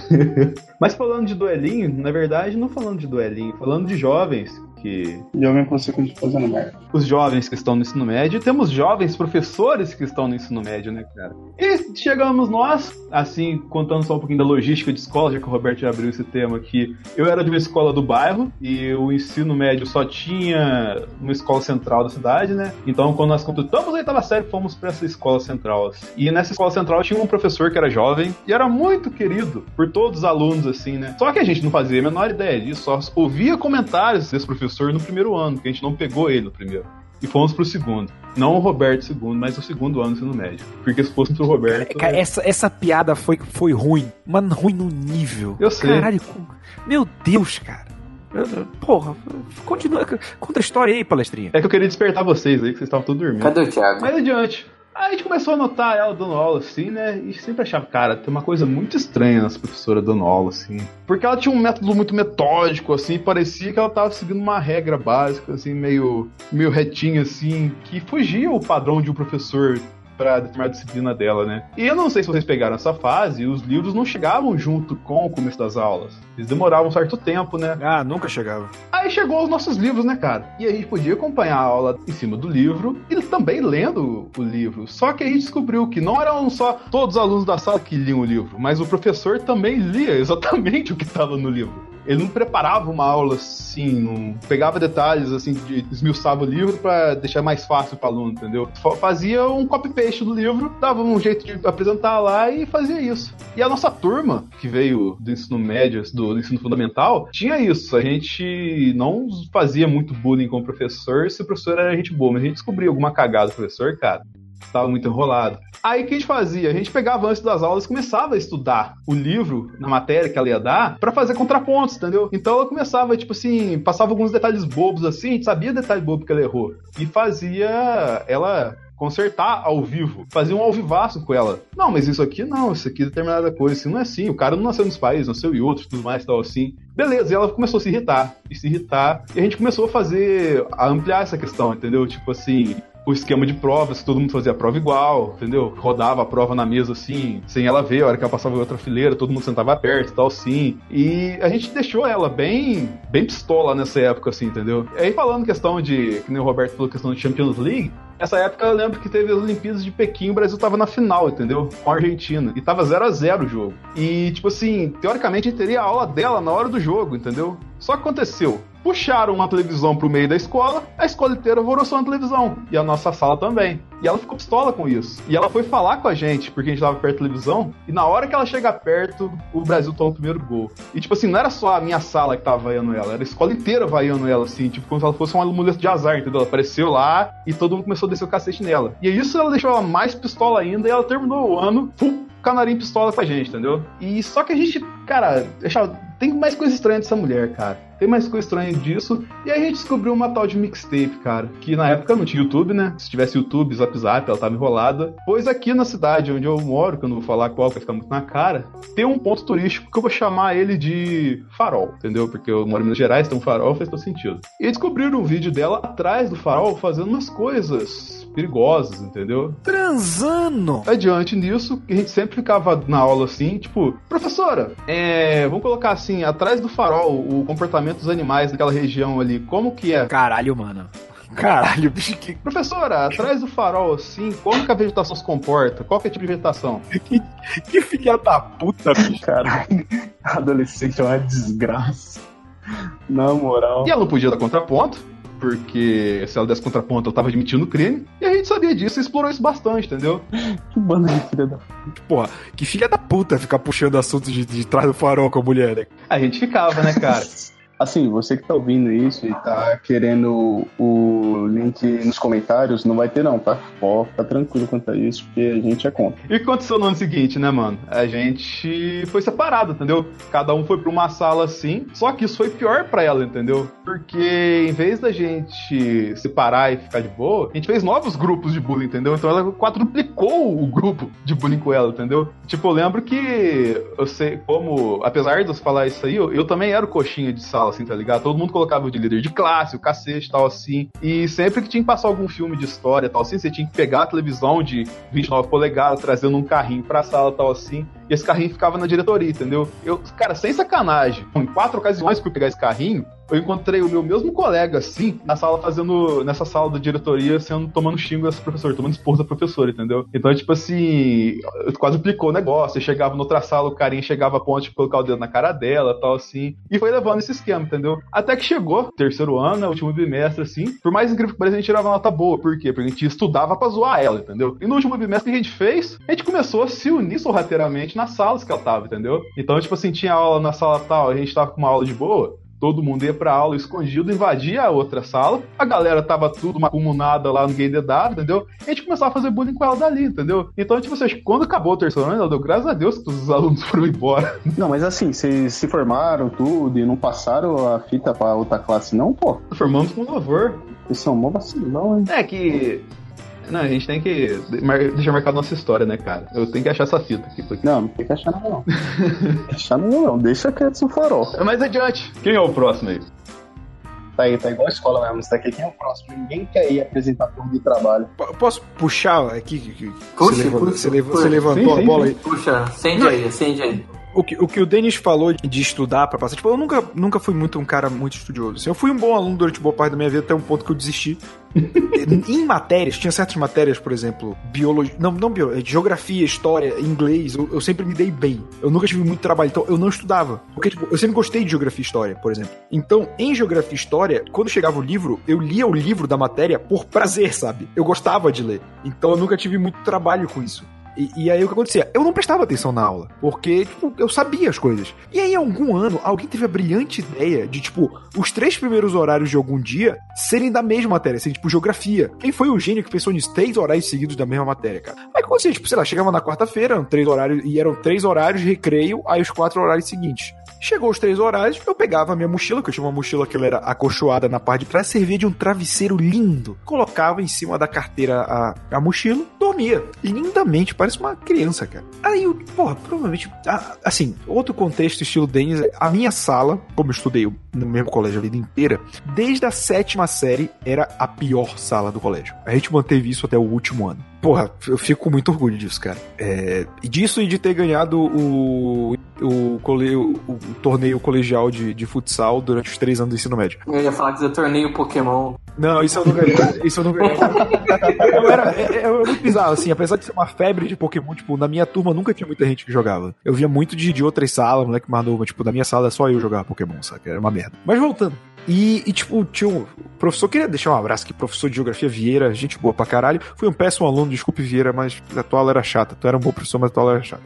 Mas falando de duelinho, na verdade, não falando de duelinho, falando de jovens que. Jovem consequente fazendo merda. Os jovens que estão no ensino médio, e temos jovens professores que estão no ensino médio, né, cara? E chegamos nós, assim, contando só um pouquinho da logística de escola, já que o Roberto já abriu esse tema aqui. Eu era de uma escola do bairro e o ensino médio só tinha uma escola central da cidade, né? Então, quando nós completamos a oitava série, fomos para essa escola central. assim. E nessa escola central tinha um professor que era jovem e era muito querido por todos os alunos, assim, né? Só que a gente não fazia a menor ideia disso, só ouvia comentários desse professor no primeiro ano, que a gente não pegou ele no primeiro. E fomos pro segundo. Não o Roberto segundo, mas o segundo ano do ensino médio. Porque se fosse pro Roberto. Cara, essa, essa piada foi, foi ruim, mas ruim no nível. Eu sei. Caralho, meu Deus, cara. Porra, continua. Conta a história aí, palestrinha. É que eu queria despertar vocês aí, que vocês estavam tudo dormindo. Cadê o Thiago? Mas adiante. Aí a gente começou a notar ela dando aula assim, né? E sempre achava, cara, tem uma coisa muito estranha nessa professora dando aula, assim. Porque ela tinha um método muito metódico, assim, parecia que ela tava seguindo uma regra básica, assim, meio, meio retinha, assim, que fugia o padrão de um professor pra determinada disciplina dela, né? E eu não sei se vocês pegaram essa fase, os livros não chegavam junto com o começo das aulas. Eles demoravam um certo tempo, né? Ah, nunca chegava. Aí chegou os nossos livros, né, cara? E a gente podia acompanhar a aula em cima do livro e também lendo o livro. Só que a gente descobriu que não eram só todos os alunos da sala que liam o livro, mas o professor também lia exatamente o que estava no livro. Ele não preparava uma aula assim, não pegava detalhes assim, de, esmiuçava o livro para deixar mais fácil para aluno, entendeu? Fa- Fazia um copy-paste do livro, dava um jeito de apresentar lá e fazia isso. E a nossa turma, que veio do ensino médio, do, do ensino fundamental, tinha isso. A gente não fazia muito bullying com o professor se o professor era gente boa, mas a gente descobria alguma cagada do professor, cara. Tava muito enrolado. Aí o que a gente fazia? A gente pegava antes das aulas começava a estudar o livro na matéria que ela ia dar pra fazer contrapontos, entendeu? Então ela começava, tipo assim, passava alguns detalhes bobos assim, a gente sabia detalhe bobo que ela errou. E fazia ela consertar ao vivo, fazia um ao vivaço com ela. Não, mas isso aqui não, isso aqui é determinada coisa, assim, não é assim. O cara não nasceu nos países, nasceu em outros, tudo mais, tal assim. Beleza, e ela começou a se irritar, e se irritar, e a gente começou a fazer, a ampliar essa questão, entendeu? Tipo assim, o esquema de provas, todo mundo fazia a prova igual, entendeu? Rodava a prova na mesa assim, sem ela ver, a hora que ela passava em outra fileira, todo mundo sentava perto e tal, assim. E a gente deixou ela bem, bem pistola nessa época, assim, entendeu? E aí falando questão de, que nem o Roberto falou, questão de Champions League, essa época eu lembro que teve as Olimpíadas de Pequim, o Brasil tava na final, entendeu? Com a Argentina. E tava 0 a 0 o jogo. E, tipo assim, teoricamente teria a aula dela na hora do jogo, entendeu? Só que aconteceu. Puxaram uma televisão pro meio da escola, a escola inteira só na televisão. E a nossa sala também. E ela ficou pistola com isso. E ela foi falar com a gente, porque a gente tava perto da televisão. E na hora que ela chega perto, o Brasil toma o primeiro gol. E tipo assim, não era só a minha sala que tava vaiando ela, era a escola inteira vaiando ela, assim, tipo, como se ela fosse uma mulher de azar, entendeu? Ela apareceu lá e todo mundo começou a descer o cacete nela. E isso ela deixou ela mais pistola ainda e ela terminou o ano full canarinho pistola com a gente, entendeu? E só que a gente, cara, achava, tem mais coisa estranha dessa mulher, cara. Tem mais coisa estranha disso. E aí a gente descobriu uma tal de mixtape, cara. Que na época não tinha YouTube, né? Se tivesse YouTube, Zap Zap, ela tava enrolada. Pois aqui na cidade onde eu moro, que eu não vou falar qual, vai ficar muito na cara, tem um ponto turístico que eu vou chamar ele de farol, entendeu? Porque eu moro em Minas Gerais, tem um farol, faz todo sentido. E descobriram um vídeo dela atrás do farol fazendo umas coisas perigosas, entendeu? Transando! Adiante nisso, que a gente sempre ficava na aula assim, tipo, professora, é, vamos colocar assim, atrás do farol, o comportamento dos animais naquela região ali, como que é? Caralho, mano. Caralho, bicho, que, Professora, atrás do farol assim, como que a vegetação se comporta? Qual que é o tipo de vegetação? que, que filha da puta, bicho. Caralho, adolescente é uma desgraça. Na moral. E ela não podia dar contraponto, porque se ela desse contraponto, ela tava admitindo o crime. E a gente sabia disso e explorou isso bastante, entendeu? Que banda de filha da. Porra, que filha da puta ficar puxando assuntos de, de trás do farol com a mulher, né? A gente ficava, né, cara? Assim, você que tá ouvindo isso e tá querendo o link nos comentários, não vai ter não, tá? Pode ficar tranquilo quanto a isso, porque a gente é contra. E aconteceu no ano seguinte, né, mano? A gente foi separado, entendeu? Cada um foi pra uma sala assim, só que isso foi pior pra ela, entendeu? Porque em vez da gente separar e ficar de boa, a gente fez novos grupos de bullying, entendeu? Então ela quadruplicou o grupo de bullying com ela, entendeu? Tipo, eu lembro que eu sei como, apesar de eu falar isso aí, eu, eu também era o coxinha de sala, assim, tá ligado? Todo mundo colocava eu de líder de classe, o cacete tal, assim. E sempre que tinha que passar algum filme de história tal, assim, você tinha que pegar a televisão de 29 polegadas, trazendo um carrinho pra sala tal, assim. E esse carrinho ficava na diretoria, entendeu? Eu, cara, sem sacanagem, em quatro ocasiões que eu pegar esse carrinho, eu encontrei o meu mesmo colega, assim, na sala fazendo. nessa sala da diretoria, sendo, tomando xingo dessa professora, tomando expor da professora, entendeu? Então, tipo assim, quase duplicou o negócio. Eu chegava na outra sala, o carinha chegava a ponto de colocar o dedo na cara dela tal, assim. E foi levando esse esquema, entendeu? Até que chegou, terceiro ano, né, último bimestre, assim. Por mais incrível que pareça, a gente tirava nota boa. Por quê? Porque a gente estudava pra zoar ela, entendeu? E no último bimestre que a gente fez, a gente começou a se unir sorrateiramente nas salas que ela tava, entendeu? Então, tipo assim, tinha aula na sala tal, a gente tava com uma aula de boa todo mundo ia pra aula escondido, invadia a outra sala, a galera tava tudo macumunada lá no Gay DW, entendeu? E a gente começava a fazer bullying com ela dali, entendeu? Então, tipo assim, quando acabou o terceiro ano, ela deu graças a Deus que todos os alunos foram embora. Não, mas assim, vocês se formaram tudo e não passaram a fita pra outra classe, não, pô? Formamos com louvor. Isso é um mó vacilão, hein? É que não, a gente tem que deixar marcado nossa história, né, cara? Eu tenho que achar essa fita aqui. Porque... Não, não tem que achar não, não. achar não, não. Deixa quieto o farol. Mais adiante. Quem é o próximo aí? Tá aí, tá igual a escola mesmo. Você tá aqui, quem é o próximo? Ninguém quer ir apresentar turno de trabalho. P posso puxar aqui? Puxa, você, levantou, puxa, você, levantou, puxa. você levantou Sim, a sim, bola sim. aí. Puxa, acende aí, acende aí. O que, o que o Denis falou de estudar pra passar, tipo, eu nunca, nunca fui muito um cara muito estudioso. assim. eu fui um bom aluno durante boa parte da minha vida, até um ponto que eu desisti. em matérias, tinha certas matérias, por exemplo, biologia, não, não biologia, geografia, história, inglês, eu, eu sempre me dei bem. Eu nunca tive muito trabalho, então eu não estudava. Porque, tipo, eu sempre gostei de geografia e história, por exemplo. Então, em geografia e história, quando chegava o livro, eu lia o livro da matéria por prazer, sabe? Eu gostava de ler. Então eu nunca tive muito trabalho com isso. E, e aí o que acontecia? Eu não prestava atenção na aula, porque, tipo, eu sabia as coisas. E aí, algum ano, alguém teve a brilhante ideia de, tipo, os três primeiros horários de algum dia serem da mesma matéria, serem, tipo, geografia. Quem foi o gênio que pensou nisso? Três horários seguidos da mesma matéria, cara. Aí acontecia? Tipo, sei lá, chegava na quarta-feira, eram três horários, e eram três horários recreio, aí os quatro horários seguintes. Chegou os três horários, eu pegava a minha mochila, que eu tinha uma mochila que ela era acolchoada na parte de trás, servia de um travesseiro lindo. Colocava em cima da carteira a, a mochila, dormia. Lindamente, parece uma criança, cara. Aí, eu, porra, provavelmente. Assim, outro contexto, estilo Denis, a minha sala, como eu estudei no mesmo colégio a vida inteira, desde a sétima série era a pior sala do colégio. A gente manteve isso até o último ano. Porra, eu fico com muito orgulho disso, cara. É, e disso e de ter ganhado o, o, cole, o, o torneio colegial de, de futsal durante os três anos do ensino médio. Eu ia falar que eu torneio Pokémon. Não, isso eu não ganhei. Isso eu não ganhei. Eu era, é, é, é muito bizarro, assim, apesar de ser uma febre de Pokémon, tipo, na minha turma nunca tinha muita gente que jogava. Eu via muito de, de outras salas, moleque mais novo, tipo, da minha sala só eu jogava Pokémon, sabe? Era uma merda. Mas voltando. E, e, tipo, tinha um professor, queria deixar um abraço aqui, professor de geografia Vieira, gente boa pra caralho. Fui um péssimo aluno, desculpe Vieira, mas a tua aula era chata. Tu era um bom professor, mas a tua aula era chata.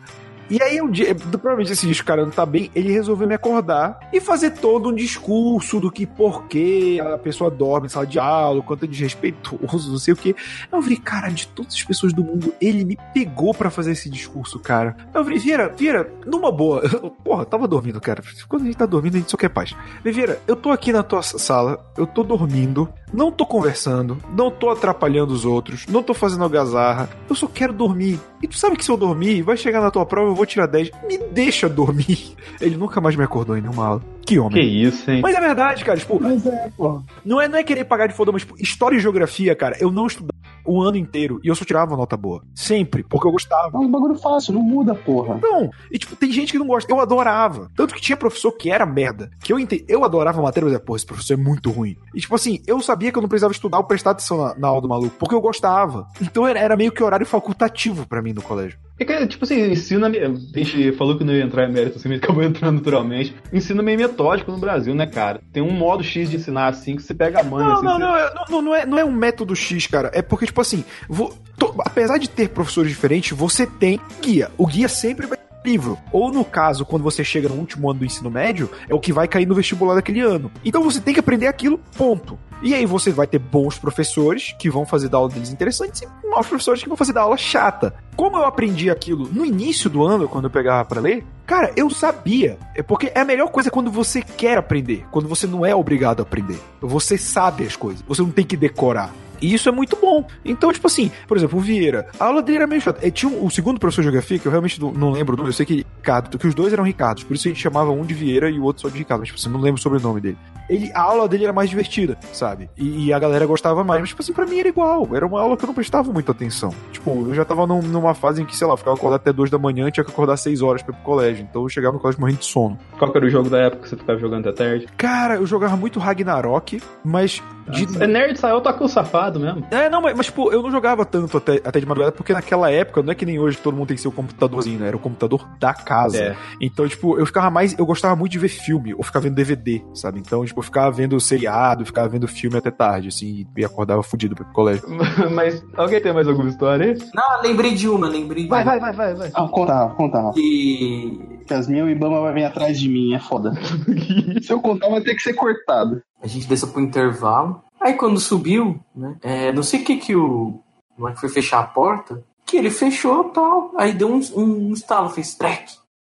E aí, um dia, provavelmente esse disco, cara, não tá bem, ele resolveu me acordar e fazer todo um discurso do que por que a pessoa dorme em sala de aula, quanto é desrespeitoso, não sei o que. Eu falei, cara, de todas as pessoas do mundo, ele me pegou pra fazer esse discurso, cara. Eu falei, Vieira, Vieira, numa boa, eu, porra, tava dormindo, cara. Quando a gente tá dormindo, a gente só quer paz. Vieira, eu tô aqui na tua sala, eu tô dormindo, não tô conversando, não tô atrapalhando os outros, não tô fazendo algazarra, eu só quero dormir. E tu sabe que se eu dormir, vai chegar na tua prova, eu vou tirar 10. Me deixa dormir. Ele nunca mais me acordou em nenhuma aula. Que Que homem. isso, hein? Mas é verdade, cara, tipo, Mas é, pô. não é, não é querer pagar de foda, mas tipo, história e geografia, cara, eu não estudava o ano inteiro e eu só tirava nota boa. Sempre, porque eu gostava. É um bagulho fácil, não muda, porra. Não, e tipo, tem gente que não gosta. Eu adorava. Tanto que tinha professor que era merda. Que eu entendi. Eu adorava a matéria, mas eu, porra, esse professor é muito ruim. E tipo assim, eu sabia que eu não precisava estudar ou prestar atenção na, na aula do maluco, porque eu gostava. Então era, era meio que horário facultativo pra mim no colégio. É que, tipo assim, ensino. A gente falou que não ia entrar em mérito assim, mas acabou entrando naturalmente. Ensino meio metódico no Brasil, né, cara? Tem um modo X de ensinar assim que você pega a manha. Não, assim, não, você- não, é- não, não é, não é um método X, cara. É porque, tipo assim, vo- to- apesar de ter professores diferentes, você tem guia. O guia sempre vai livro. Ou no caso, quando você chega no último ano do ensino médio, é o que vai cair no vestibular daquele ano. Então você tem que aprender aquilo, ponto. E aí você vai ter bons professores que vão fazer da aula deles interessantes e maus professores que vão fazer da aula chata. Como eu aprendi aquilo no início do ano, quando eu pegava pra ler, cara, eu sabia. É porque é a melhor coisa quando você quer aprender, quando você não é obrigado a aprender. Você sabe as coisas, você não tem que decorar. E isso é muito bom. Então, tipo assim, por exemplo, o Vieira, a aula dele era meio chata. E tinha um, o segundo professor de geografia, que eu realmente não, não lembro o nome, eu sei que Ricardo, que os dois eram Ricardos, por isso a gente chamava um de Vieira e o outro só de Ricardo, mas tipo, assim, não lembro sobre o nome dele. Ele, a aula dele era mais divertida, sabe? E, e, a galera gostava mais, mas tipo assim, pra mim era igual. Era uma aula que eu não prestava muita atenção. Tipo, eu já tava num, numa fase em que, sei lá, ficava acordado até duas da manhã, tinha que acordar seis horas pra ir pro colégio. Então eu chegava no colégio morrendo de sono. Qual que era o jogo da época que você ficava jogando até tarde? Cara, eu jogava muito Ragnarok, mas. De... É nerd, saiu com o safado mesmo. É, não, mas, mas, tipo, eu não jogava tanto até, até de madrugada, porque naquela época, não é que nem hoje todo mundo tem seu computadorzinho, né? Era o computador da casa. É. Então, tipo, eu ficava mais. Eu gostava muito de ver filme, ou ficava vendo DVD, sabe? Então, tipo, eu ficava vendo seriado, ficava vendo filme até tarde, assim, e acordava fudido pro colégio. mas alguém tem mais alguma história aí? Não, lembrei de uma, lembrei de vai, uma. Vai, vai, vai, vai. Ah, conta, conta. E... Que as minhas o Ibama vai vir atrás de mim, é foda. Se eu contar, vai ter que ser cortado. A gente desceu pro intervalo. Aí quando subiu, né? É, não sei o que que o moleque foi fechar a porta, que ele fechou tal. Aí deu um, um estalo, fez trek.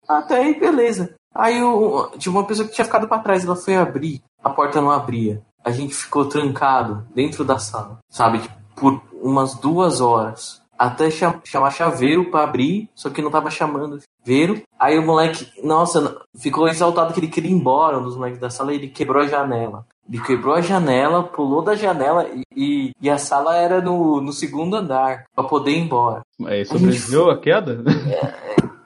Até aí, beleza. Aí o, tinha uma pessoa que tinha ficado para trás, ela foi abrir, a porta não abria. A gente ficou trancado dentro da sala, sabe? Tipo, por umas duas horas. Até chamar chaveiro para abrir, só que não tava chamando chaveiro. Aí o moleque, nossa, ficou exaltado que ele queria ir embora, um dos moleques da sala, e ele quebrou a janela. Ele quebrou a janela, pulou da janela e, e, a sala era no, no segundo andar para poder ir embora. Mas sobreviveu a, queda?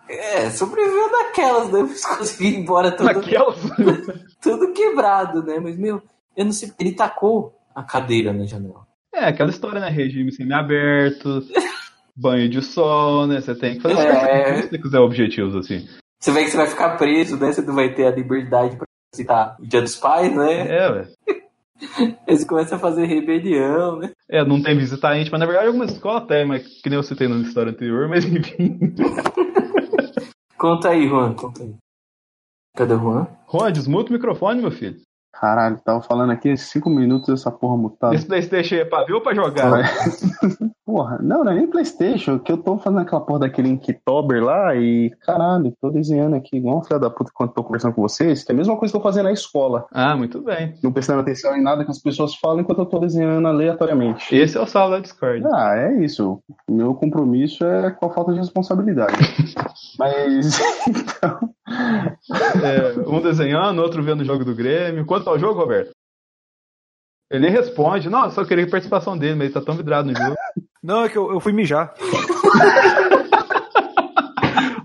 É, é, sobreviveu daquelas, né? Conseguiu ir embora tudo, Naquelas? tudo quebrado, né? Mas, meu, eu não sei. Ele tacou a cadeira na janela. É, aquela história, né? Regime semi-aberto, banho de sol, né? Você tem que fazer é... se você quiser objetivos assim. Você vê que você vai ficar preso, né? Você não vai ter a liberdade pra citar o Dia dos Pais, né? É, velho. Eles começam a fazer rebelião, né? É, não tem visita íntima. Na verdade, algumas escolas até, mas que nem eu citei na história anterior, mas enfim. conta aí, Juan, conta aí. Cadê o Juan? Juan, desmuta o microfone, meu filho. Caralho, tava falando aqui cinco minutos essa porra mutada. Esse Playstation é pra ver ou pra jogar? porra, não, não é nem Playstation, que eu tô fazendo aquela porra daquele Inktober lá e, caralho, tô desenhando aqui igual um filho da puta quando tô conversando com vocês, que é a mesma coisa que eu fazendo na escola. Ah, muito bem. Não prestando atenção em nada que as pessoas falam enquanto eu tô desenhando aleatoriamente. Esse é o saldo da Discord. Ah, é isso. Meu compromisso é com a falta de responsabilidade. Mas, então... É, um desenhando, outro vendo o jogo do Grêmio. Quanto ao jogo, Roberto? Ele responde, não, só queria a participação dele, mas ele tá tão vidrado no jogo. Não, é que eu, eu fui mijar.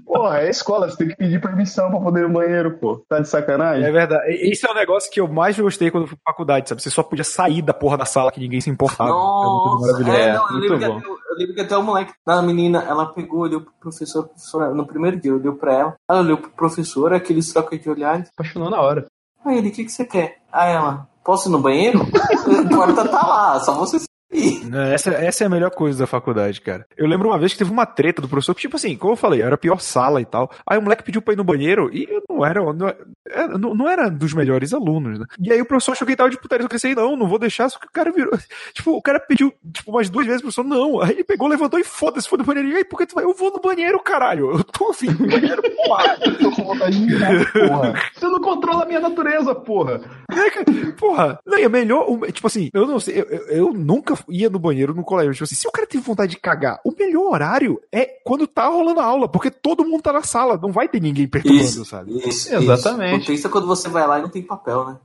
Porra, é escola, você tem que pedir permissão pra poder ir no banheiro, pô. Tá de sacanagem? É verdade. Esse é o negócio que eu mais gostei quando eu fui pra faculdade, sabe? Você só podia sair da porra da sala que ninguém se importava. Nossa, é, não, eu, lembro bom. Que, eu, eu lembro que até o moleque da menina, ela pegou, olhou pro professor, professor no primeiro dia, olhou pra ela, ela olhou pro professor, aqueles trocas de olhares. Apaixonou na hora. Aí ele, o que, que você quer? Aí ela, posso ir no banheiro? a porta tá lá, só você essa, essa é a melhor coisa da faculdade, cara. Eu lembro uma vez que teve uma treta do professor, tipo assim, como eu falei, era a pior sala e tal. Aí o moleque pediu pra ir no banheiro e eu não era, não, é, não, não era dos melhores alunos, né? E aí o professor achou que ele tava de putaria. Eu pensei, não, não vou deixar, só que o cara virou. Tipo, o cara pediu, tipo, umas duas vezes, o professor, não. Aí ele pegou, levantou e foda-se, foi no banheiro. E aí, por que tu vai? Eu vou no banheiro, caralho. Eu tô afim no banheiro, porra. eu tô com vontade de mirar, porra. Você não controla a minha natureza, porra. É, porra. Não, é melhor, tipo assim, eu não sei, eu, eu, eu nunca ia no banheiro no colégio. Tipo assim, se o cara tem vontade de cagar, o melhor horário é quando tá rolando a aula, porque todo mundo tá na sala, não vai ter ninguém perturbando, isso, sabe? Isso, Exatamente. Isso. Pensa quando você vai lá e não tem papel, né?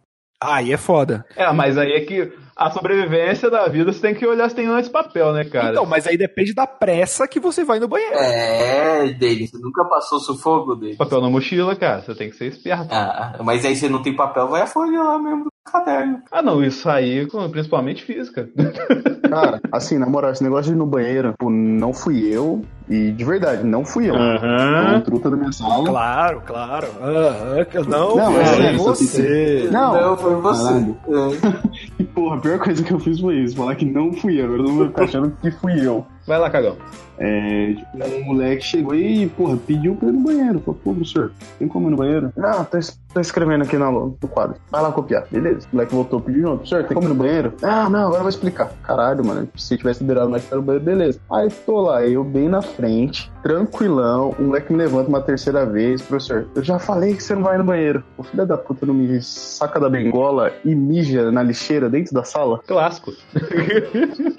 Aí é foda. É, mas aí é que a sobrevivência da vida você tem que olhar se tem antes papel, né, cara? Então, mas aí depende da pressa que você vai no banheiro. É, dele. Você nunca passou sufoco dele. Papel na mochila, cara. Você tem que ser esperto. Ah, mas aí você não tem papel, vai a folha lá mesmo do caderno. Ah, não. Isso aí, principalmente física. Cara, assim, na moral, esse negócio de ir no banheiro, pô, não fui eu. E de verdade, não fui eu. Aham. Uhum. truta da minha sala. Claro, claro. Uhum. Não, Não, foi é você. Não, Não, foi você. É. Porra, pior coisa que eu fiz foi isso, falar que não fui eu. Eu não vou ficar achando que fui eu. Vai lá, cagão. É, tipo, um moleque chegou e, porra, pediu pra ir no banheiro. Falou, pô, professor, tem como ir no banheiro? Não, tô, es- tô escrevendo aqui na, no quadro. Vai lá copiar. Beleza. O moleque voltou, pediu novo. Professor, tem como ir no banheiro? Ah, não, agora eu vou explicar. Caralho, mano. Se tivesse liberado o moleque para o banheiro, beleza. Aí tô lá, eu bem na frente, tranquilão. O moleque me levanta uma terceira vez. Professor, eu já falei que você não vai no banheiro. O filho da puta não me saca da bengola e mija na lixeira dentro da sala. Clássico.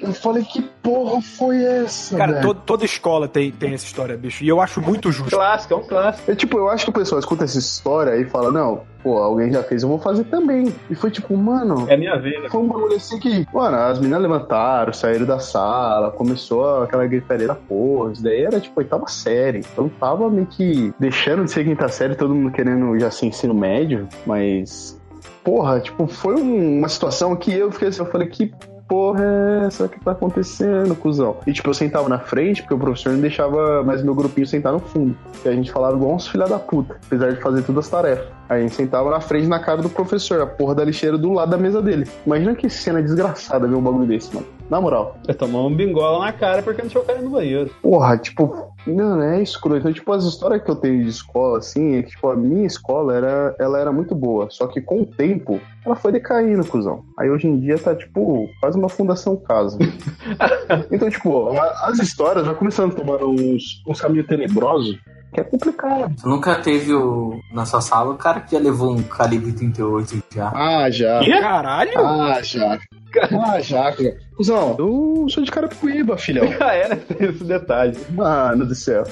Eu falei, que porra foi essa? Cara, velho? toda escola tem, tem essa história, bicho. E eu acho muito justo. Clássico, é um clássico. É tipo, eu acho que o pessoal escuta essa história e fala, não, pô, alguém já fez, eu vou fazer também. E foi tipo, mano. É minha vez. né? Foi um bagulho assim que, mano, as meninas levantaram, saíram da sala, começou aquela gritaria da porra. Isso daí era tipo oitava série. Então tava meio que deixando de ser quinta série, todo mundo querendo já ser ensino médio, mas. Porra, tipo, foi um- uma situação que eu fiquei assim, eu falei, que porra é essa que tá acontecendo, cuzão? E tipo, eu sentava na frente, porque o professor não deixava mais meu grupinho sentar no fundo. E a gente falava igual uns filha da puta, apesar de fazer todas as tarefas. Aí a gente sentava na frente, na cara do professor, a porra da lixeira do lado da mesa dele. Imagina que cena desgraçada ver um bagulho desse, mano. Na moral. Vai tomar um bingola na cara porque não deixou o cara no banheiro. Porra, tipo, não, é escroto. Então, tipo, as histórias que eu tenho de escola, assim, é que, tipo, a minha escola era, ela era muito boa. Só que com o tempo, ela foi decaindo, cuzão. Aí hoje em dia tá, tipo, quase uma fundação casa. então, tipo, a- as histórias já começando a tomar uns, uns caminhos tenebrosos, que é complicado. Nunca teve o, na sua sala o cara que já levou um calibre 38 já. Ah, já. Caralho! Ah, já. Ah, já, cara. Cuzão, eu sou de Carapicuíba, filhão. Ah, é, né? Tem esse detalhe. Mano do céu.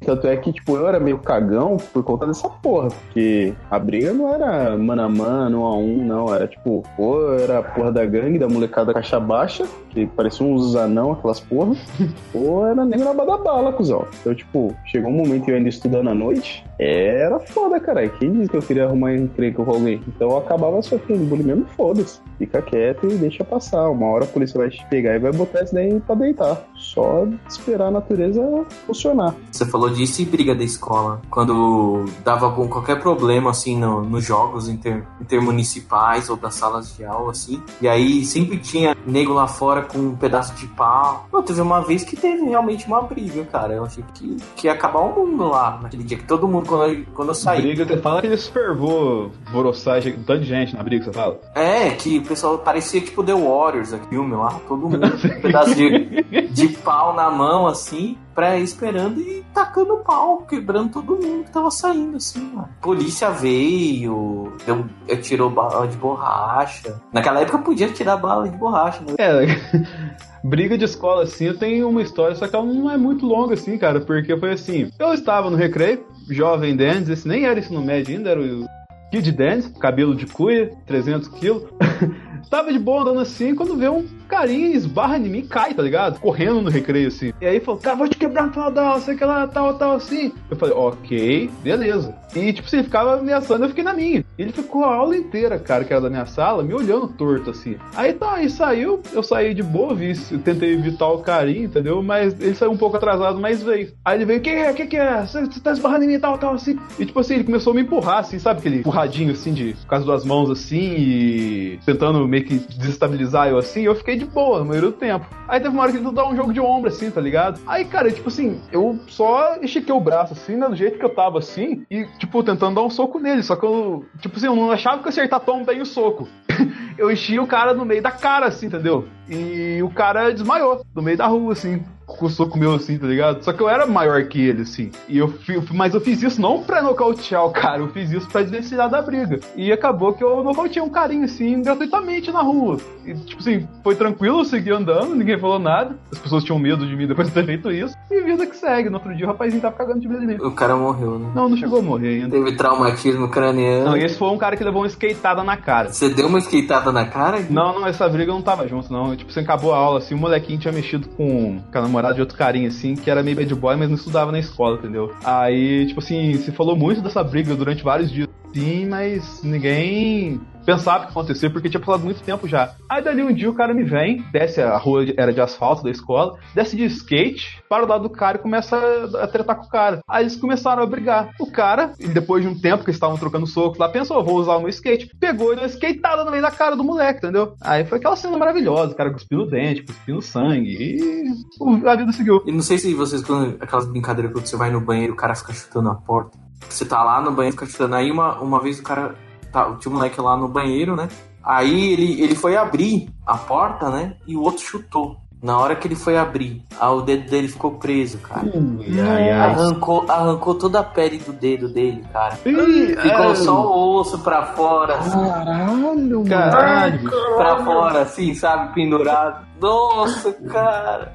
Tanto é que, tipo, eu era meio cagão por conta dessa porra, porque a briga não era mano a mano, um a um, não. Era tipo, ou era a porra da gangue, da molecada caixa baixa, que parecia uns anão, aquelas porra, ou era negro na bala, cuzão. Então, tipo, chegou um momento que eu ainda estudando à noite, era foda, cara. Quem disse que eu queria arrumar encrenca com alguém? Então eu acabava sofrendo bullying mesmo, foda-se. Fica quieto e deixa passar. Uma hora a polícia vai te pegar e vai botar isso daí pra deitar. Só esperar a natureza funcionar. Você falou disso e briga da escola. Quando dava algum, qualquer problema, assim, no- nos jogos inter, intermunicipais ou das salas de aula, assim. E aí sempre tinha nego lá fora com um pedaço de pau. Não, teve uma vez que teve realmente uma briga, cara. Eu achei que, que ia acabar o mundo lá naquele dia. Que todo mundo, quando eu, quando eu saí. Briga, você fala que ele supervou Borossage, um tanto de gente na briga, você fala? É, que o pessoal parecia tipo The Warriors, aquele filme lá, todo mundo com um pedaço de, de pau na mão, assim, pra esperando e tacando pau, quebrando todo mundo que tava saindo, assim, mano. Polícia veio, deu, tirou bala de borracha. Naquela época podia tirar bala de borracha, né? É, briga de escola assim, eu tenho uma história, só que ela não é muito longa assim, cara, porque foi assim, eu estava no recreio, jovem Dennis, esse nem era ensino médio ainda, era o Kid Dennis, cabelo de cuia, 300 quilos. Tava de boa andando assim, quando vê um carinha esbarra em mim e cai, tá ligado? Correndo no recreio assim. E aí falou, cara, vou te quebrar no final sei que lá, tal, tal, assim. Eu falei, ok, beleza. E tipo, ele ficava ameaçando, eu fiquei na minha. Ele ficou a aula inteira, cara, que era da minha sala, me olhando torto assim. Aí tá, aí saiu, eu saí de boa, vi, tentei evitar o carinho, entendeu? Mas ele saiu um pouco atrasado, mas veio. Aí ele veio, que é, que que é? Você tá esbarrando em mim tal, tal, assim. E tipo assim, ele começou a me empurrar, assim, sabe aquele empurradinho assim, de com as duas mãos assim, e tentando meio que desestabilizar eu assim, eu fiquei de boa no maioria do tempo. Aí teve uma hora que ele tentou dar um jogo de ombro, assim, tá ligado? Aí, cara, tipo assim, eu só estiquei o braço assim, né, do jeito que eu tava assim, e, tipo, tentando dar um soco nele. Só que eu, tipo assim, eu não achava que eu acertar tão bem o soco. eu enchi o cara no meio da cara, assim, entendeu? E o cara desmaiou no meio da rua, assim, com o soco meu, assim, tá ligado? Só que eu era maior que ele, assim. E eu, mas eu fiz isso não pra nocautear o cara, eu fiz isso pra desvencilhar da briga. E acabou que eu nocauteei um carinho, assim, gratuitamente na rua. E, tipo assim, foi tranquilo, eu segui andando, ninguém falou nada. As pessoas tinham medo de mim depois de ter feito isso. E vida que segue. No outro dia o rapazinho tava cagando de medo de mim. O cara morreu, né? Não, não chegou a morrer ainda. Teve traumatismo craniano. Não, esse foi um cara que levou uma skateada na cara. Você deu uma esqueitada na cara? Não, não, essa briga eu não tava junto, não. Tipo, você acabou a aula, assim, o molequinho tinha mexido com, com a namorada de outro carinha, assim, que era meio bad boy, mas não estudava na escola, entendeu? Aí, tipo assim, se falou muito dessa briga durante vários dias, sim, mas ninguém pensava que acontecia porque tinha passado muito tempo já. Aí dali um dia o cara me vem, desce, a rua era de asfalto da escola, desce de skate, para o lado do cara e começa a, a tretar com o cara. Aí eles começaram a brigar. O cara, depois de um tempo que eles estavam trocando soco lá, pensou, vou usar o meu skate. Pegou e deu uma skateada no meio da cara do moleque, entendeu? Aí foi aquela cena maravilhosa, o cara cuspindo o dente, cuspindo sangue e a vida seguiu. E não sei se vocês, quando aquelas brincadeiras quando você vai no banheiro, o cara fica chutando a porta. Você tá lá no banheiro, fica chutando. Aí uma, uma vez o cara. Tá, tinha um moleque lá no banheiro, né? Aí ele, ele foi abrir a porta, né? E o outro chutou. Na hora que ele foi abrir, ah, o dedo dele ficou preso, cara. Ui, ai, ai. Arrancou, arrancou toda a pele do dedo dele, cara. Ih, Ficou só o osso pra fora, assim, Caralho, Caralho. pra fora, assim, sabe? Pendurado. Nossa, cara.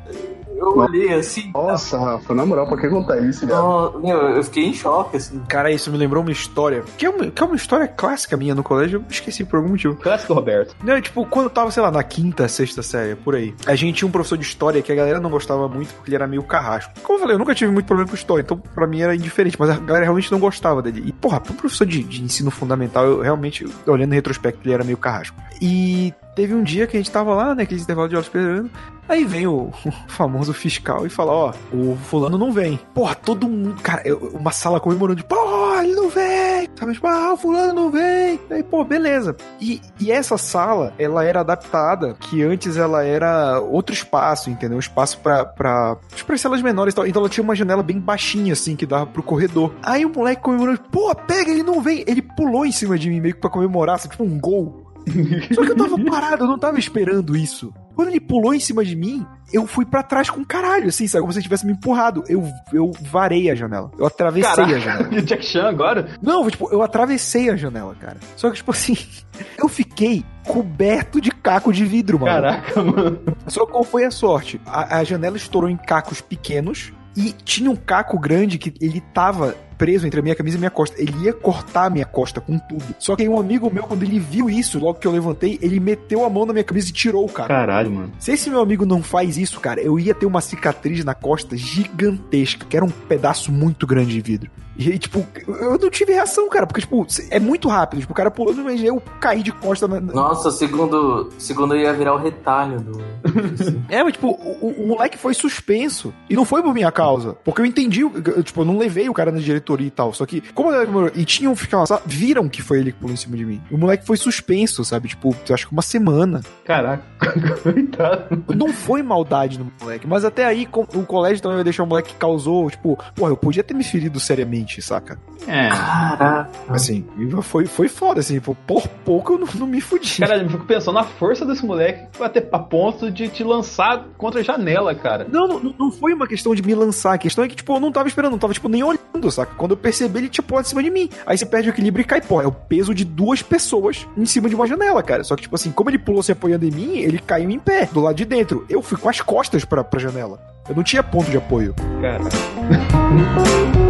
Eu olhei assim. Nossa, Rafa, na moral, pra que contar isso, meu, eu fiquei em choque, assim. Cara, isso me lembrou uma história. Que é uma, que é uma história clássica minha no colégio, eu esqueci por algum motivo. Clássico Roberto. Não, tipo, quando eu tava, sei lá, na quinta, sexta série, por aí, a gente tinha um professor de história que a galera não gostava muito porque ele era meio carrasco. Como eu falei, eu nunca tive muito problema com história, então pra mim era indiferente, mas a galera realmente não gostava dele. E, porra, pro professor de, de ensino fundamental, eu realmente, olhando em retrospecto, ele era meio carrasco. E teve um dia que a gente tava lá, né, aquele intervalo de aulas esperando, aí vem o, famoso fiscal e fala, ó, o fulano não vem. Porra, todo mundo, cara, uma sala comemorando, tipo, porra, ele não vem, sabe, tipo, ah, o fulano não vem. Aí, pô, beleza. E, e essa sala, ela era adaptada, que antes ela era outro espaço, entendeu? Um espaço pra, pra, tipo, pra celas menores e tal. Então ela tinha uma janela bem baixinha, assim, que dava pro corredor. Aí o moleque comemorando, pô, pega, ele não vem. Ele pulou em cima de mim, meio que pra comemorar, assim, tipo um gol. Só que eu tava parado, eu não tava esperando isso. Quando ele pulou em cima de mim, eu fui pra trás com caralho, assim, sabe? Como se ele tivesse me empurrado. Eu, eu varei a janela. Eu atravessei a janela. Jack Chan agora? Não, tipo, eu atravessei a janela, cara. Só que, tipo assim, eu fiquei coberto de caco de vidro, mano. Caraca, mano. Só qual foi a sorte? A, a janela estourou em cacos pequenos e tinha um caco grande que ele tava preso entre a minha camisa e a minha costa. Ele ia cortar a minha costa com tudo. Só que aí um amigo meu, quando ele viu isso, logo que eu levantei, ele meteu a mão na minha camisa e tirou o caco. Caralho, mano. Se esse meu amigo não faz isso, cara, eu ia ter uma cicatriz na costa gigantesca, que era um pedaço muito grande de vidro. E aí, tipo, eu não tive reação, cara, porque, tipo, é muito rápido. Tipo, o cara pulando, mas eu caí de costa na. Nossa, segundo, segundo eu ia virar o retalho do. É, mas, tipo, o, o- moleque foi suspenso. E não foi por minha causa. Porque eu entendi, eu, tipo, eu não levei o cara na diretoria e tal. Só que, como comemorou, e tinham ficado lá, viram que foi ele que pulou em cima de mim. O moleque foi suspenso, sabe? Tipo, eu acho que uma semana. Caraca, coitado. Não foi maldade no moleque, mas até aí com- o colégio também vai deixar o moleque que causou, tipo, porra, eu podia ter me ferido seriamente, saca? É. Caraca. Assim, foi, foi foda, assim, pô, por pouco eu não, não me fudi. Caralho, eu fico pensando na força desse moleque até a ponto de te lançar contra a janela, cara. Não, não, não foi uma questão de me lançar. A questão é que, tipo, eu não tava esperando, não tava, tipo, nem olhando, saca? Quando eu percebi, ele tinha pulado em cima de mim. Aí você perde o equilíbrio e cai, pô. É o peso de duas pessoas em cima de uma janela, cara. Só que, tipo assim, como ele pulou se apoiando em mim, ele caiu em pé, do lado de dentro. Eu fui com as costas pra, pra janela. Eu não tinha ponto de apoio. Cara.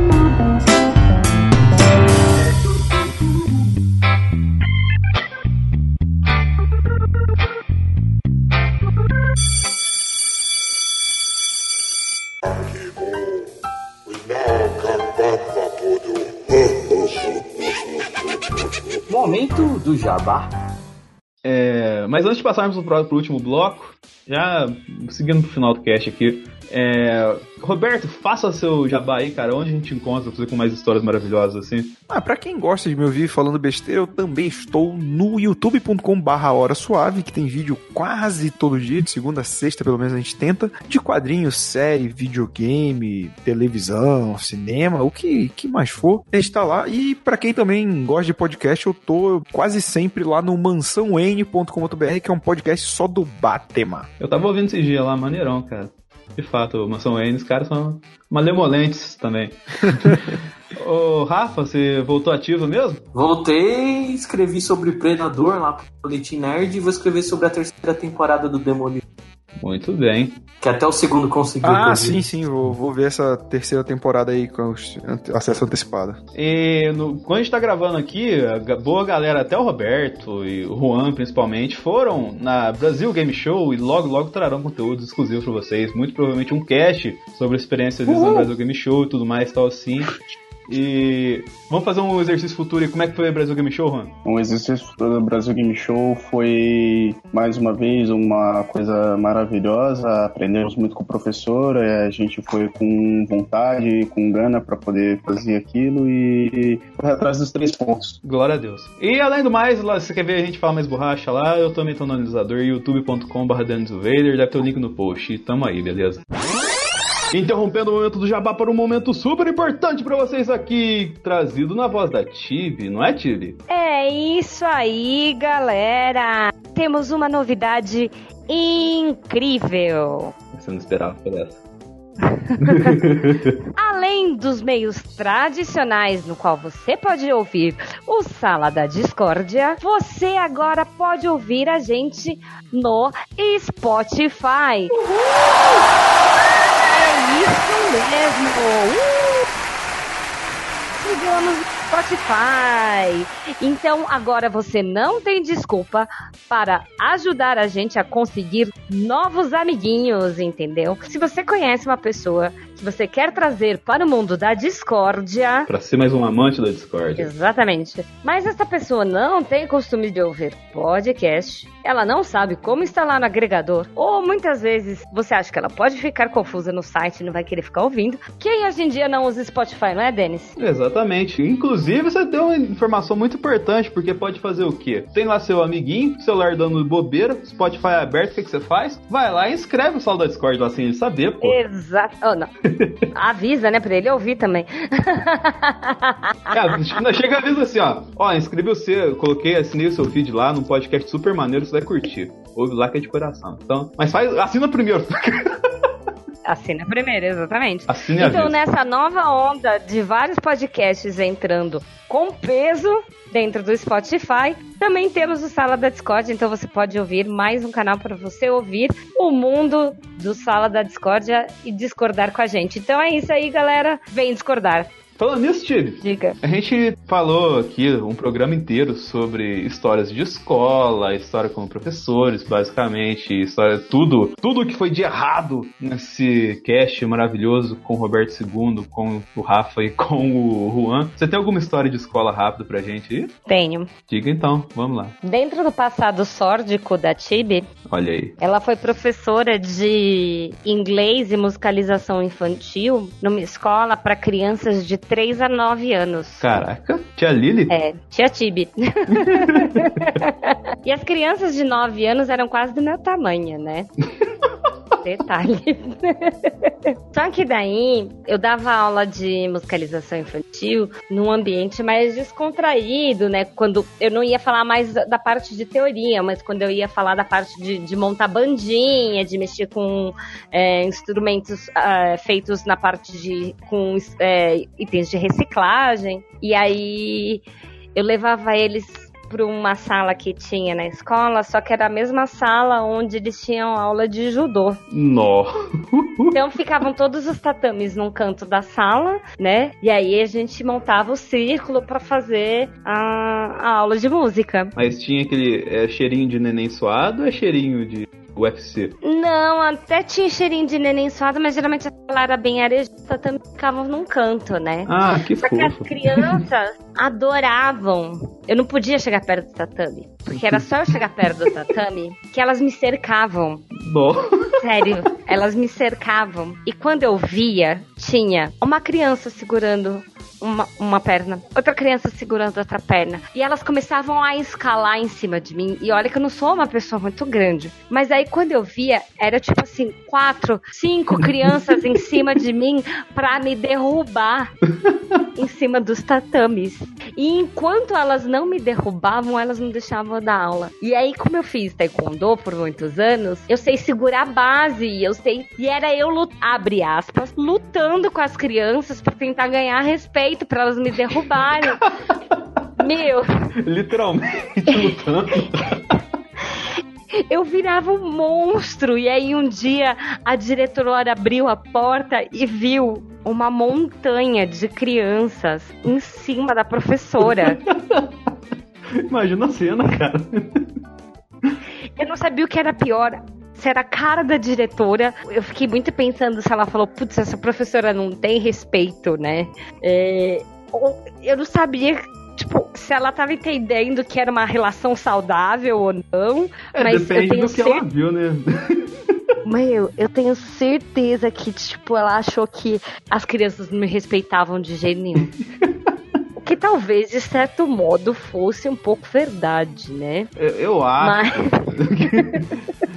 Momento do jabá. É, mas antes de passarmos pro, pro último bloco, já seguindo pro final do cast aqui, é, Roberto, faça seu jabá aí, cara. Onde a gente encontra você com mais histórias maravilhosas assim? Ah, pra quem gosta de me ouvir falando besteira, eu também estou no youtube.com barra hora suave, que tem vídeo quase todo dia, de segunda a sexta, pelo menos a gente tenta, de quadrinhos, série, videogame, televisão, cinema, o que, que mais for, a gente tá lá. E pra quem também gosta de podcast, eu tô quase sempre lá no mansãon.com.br, que é um podcast só do Batema. Eu tava ouvindo esse dia lá, maneirão, cara. De fato, Mansão N, os caras são malemolentes também. Ô, Rafa, você voltou ativo mesmo? Voltei, escrevi sobre Predador lá pro Boletim Nerd e vou escrever sobre a terceira temporada do Demolidor. Muito bem. Que até o segundo conseguiu. Ah, sim, sim, vou, vou ver essa terceira temporada aí com acesso antecipado. E no- quando a gente tá gravando aqui, a boa galera, até o Roberto e o Juan principalmente, foram na Brasil Game Show e logo, logo trarão conteúdos exclusivos pra vocês. Muito provavelmente um cast sobre a experiência deles na Brasil Game Show e tudo mais, tal assim. E vamos fazer um exercício futuro. E como é que foi o Brasil Game Show, Juan? O exercício do Brasil Game Show foi, mais uma vez, uma coisa maravilhosa. Aprendemos muito com o professor, é, a gente foi com vontade, com gana para poder fazer aquilo e foi atrás dos três pontos. Glória a Deus. E além do mais, lá, se você quer ver a gente falar mais borracha lá, eu também tô no analisador youtube.com.br Vader, deve ter o link no post. Tamo aí, beleza? Interrompendo o momento do jabá para um momento super importante para vocês aqui, trazido na voz da Tibi, não é Tibi? É isso aí, galera! Temos uma novidade incrível! Você não esperava por essa. Além dos meios tradicionais no qual você pode ouvir o Sala da Discórdia, você agora pode ouvir a gente no Spotify. É isso mesmo! Uh! Chegamos no Spotify. Então agora você não tem desculpa para ajudar a gente a conseguir novos amiguinhos, entendeu? Se você conhece uma pessoa que você quer trazer para o mundo da discórdia, Pra ser mais um amante da Discord. Exatamente. Mas essa pessoa não tem costume de ouvir podcast, ela não sabe como instalar no agregador, ou muitas vezes você acha que ela pode ficar confusa no site e não vai querer ficar ouvindo. Quem hoje em dia não usa Spotify, não é, Denis? Exatamente. Inclusive, você deu uma informação muito importante, porque pode fazer o quê? Tem lá seu amiguinho, celular dando bobeira, Spotify aberto, o que, que você faz? Vai lá e inscreve o sal da Discord lá sem ele saber, pô. Exato. Oh, não. Avisa, né, pra ele ouvir também. É, chega- a avisa assim, ó. Ó, inscrevi você, coloquei, assinei o seu feed lá num podcast super maneiro, você vai curtir. Ouve lá que é de coração. Então, mas faz, assina primeiro. Assina primeiro, exatamente. Assine Então, nessa nova onda de vários podcasts entrando com peso dentro do Spotify, também temos o Sala da Discord, então você pode ouvir mais um canal para você ouvir o mundo do Sala da Discordia e discordar com a gente. Então é isso aí, galera. Vem discordar. Falando nisso, Steve, Diga. a gente falou aqui um programa inteiro sobre histórias de escola, história com professores, basicamente, história, tudo, tudo que foi de errado nesse cast maravilhoso com o Roberto II, com o Rafa e com o Juan. Você tem alguma história de escola rápida pra gente aí? Tenho. Diga então, vamos lá. Dentro do passado sórdico da Tibi, Olha aí. ela foi professora de inglês e musicalização infantil numa escola para crianças de 3 a 9 anos. Caraca, tia Lili? É, tia Tibi. e as crianças de 9 anos eram quase do meu tamanho, né? Detalhe. Só que daí eu dava aula de musicalização infantil num ambiente mais descontraído, né? Quando eu não ia falar mais da parte de teoria, mas quando eu ia falar da parte de, de montar bandinha, de mexer com é, instrumentos ah, feitos na parte de com é, itens de reciclagem. E aí eu levava eles para uma sala que tinha na escola, só que era a mesma sala onde eles tinham aula de judô. Nó. Então ficavam todos os tatames num canto da sala, né? E aí a gente montava o círculo para fazer a, a aula de música. Mas tinha aquele é, cheirinho de neném suado ou é cheirinho de UFC? Não, até tinha cheirinho de neném suado, mas geralmente a sala era bem arejada, também ficavam num canto, né? Ah, que Só que as fofo. crianças adoravam. Eu não podia chegar perto do tatame. Porque era só eu chegar perto do tatame que elas me cercavam. Sério, elas me cercavam. E quando eu via, tinha uma criança segurando uma, uma perna, outra criança segurando outra perna. E elas começavam a escalar em cima de mim. E olha que eu não sou uma pessoa muito grande. Mas aí quando eu via, era tipo assim, quatro, cinco crianças em cima de mim pra me derrubar em cima dos tatames. E enquanto elas não me derrubavam, elas não deixavam eu dar aula. E aí, como eu fiz taekwondo por muitos anos, eu sei segurar a base, eu sei. E era eu, abre aspas, lutando com as crianças pra tentar ganhar respeito, pra elas me derrubarem. Meu, Literalmente lutando. eu virava um monstro. E aí, um dia, a diretora abriu a porta e viu uma montanha de crianças em cima da professora. Imagina a cena, cara. Eu não sabia o que era pior. Se era a cara da diretora, eu fiquei muito pensando se ela falou, putz, essa professora não tem respeito, né? É, ou- eu não sabia. Tipo, se ela tava entendendo que era uma relação saudável ou não. É, mas eu depende tenho do que ela viu, né? Meu, eu tenho certeza que, tipo, ela achou que as crianças não me respeitavam de jeito nenhum. Que talvez, de certo modo, fosse um pouco verdade, né? Eu, eu acho.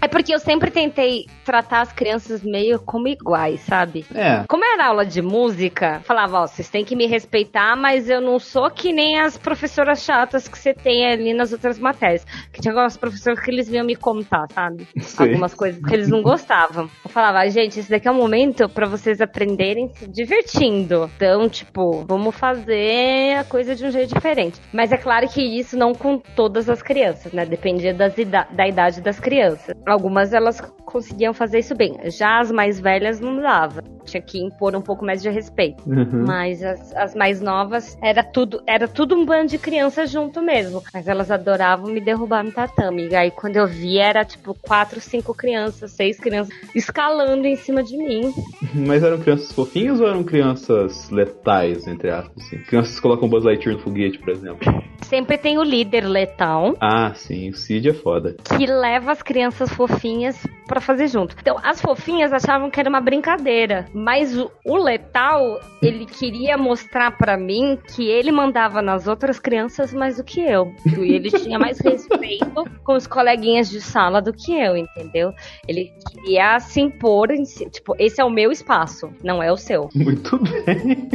É porque eu sempre tentei tratar as crianças meio como iguais, sabe? É. Como era aula de música, falava, ó, vocês têm que me respeitar, mas eu não sou que nem as professoras chatas que você tem ali nas outras matérias. Que tinha algumas professoras que eles vinham me contar, sabe? Sei. Algumas coisas que eles não gostavam. Eu falava, "Ah, gente, esse daqui é um momento pra vocês aprenderem se divertindo. Então, tipo, vamos fazer a coisa de um jeito diferente. Mas é claro que isso não com todas as crianças, né? Dependia ida- da idade das crianças. Algumas elas conseguiam fazer isso bem. Já as mais velhas não dava. Tinha que impor um pouco mais de respeito. Uhum. Mas as, as mais novas era tudo, era tudo um bando de crianças junto mesmo. Mas elas adoravam me derrubar no tatame. E aí quando eu vi era tipo quatro, cinco crianças, seis crianças escalando em cima de mim. Mas eram crianças fofinhas ou eram crianças letais, entre aspas? Assim? Crianças colocam Buzz Lightyear no foguete, por exemplo. Sempre tem o líder letal. Ah, sim, o Cid é foda. que leva as crianças fofinhas pra fazer junto. Então, as fofinhas achavam que era uma brincadeira, mas o, o letal, ele queria mostrar pra mim que ele mandava nas outras crianças mais do que eu. E ele tinha mais respeito com os coleguinhas de sala do que eu, entendeu? Ele queria se impor, em si, tipo, esse é o meu espaço, não é o seu. Muito bem.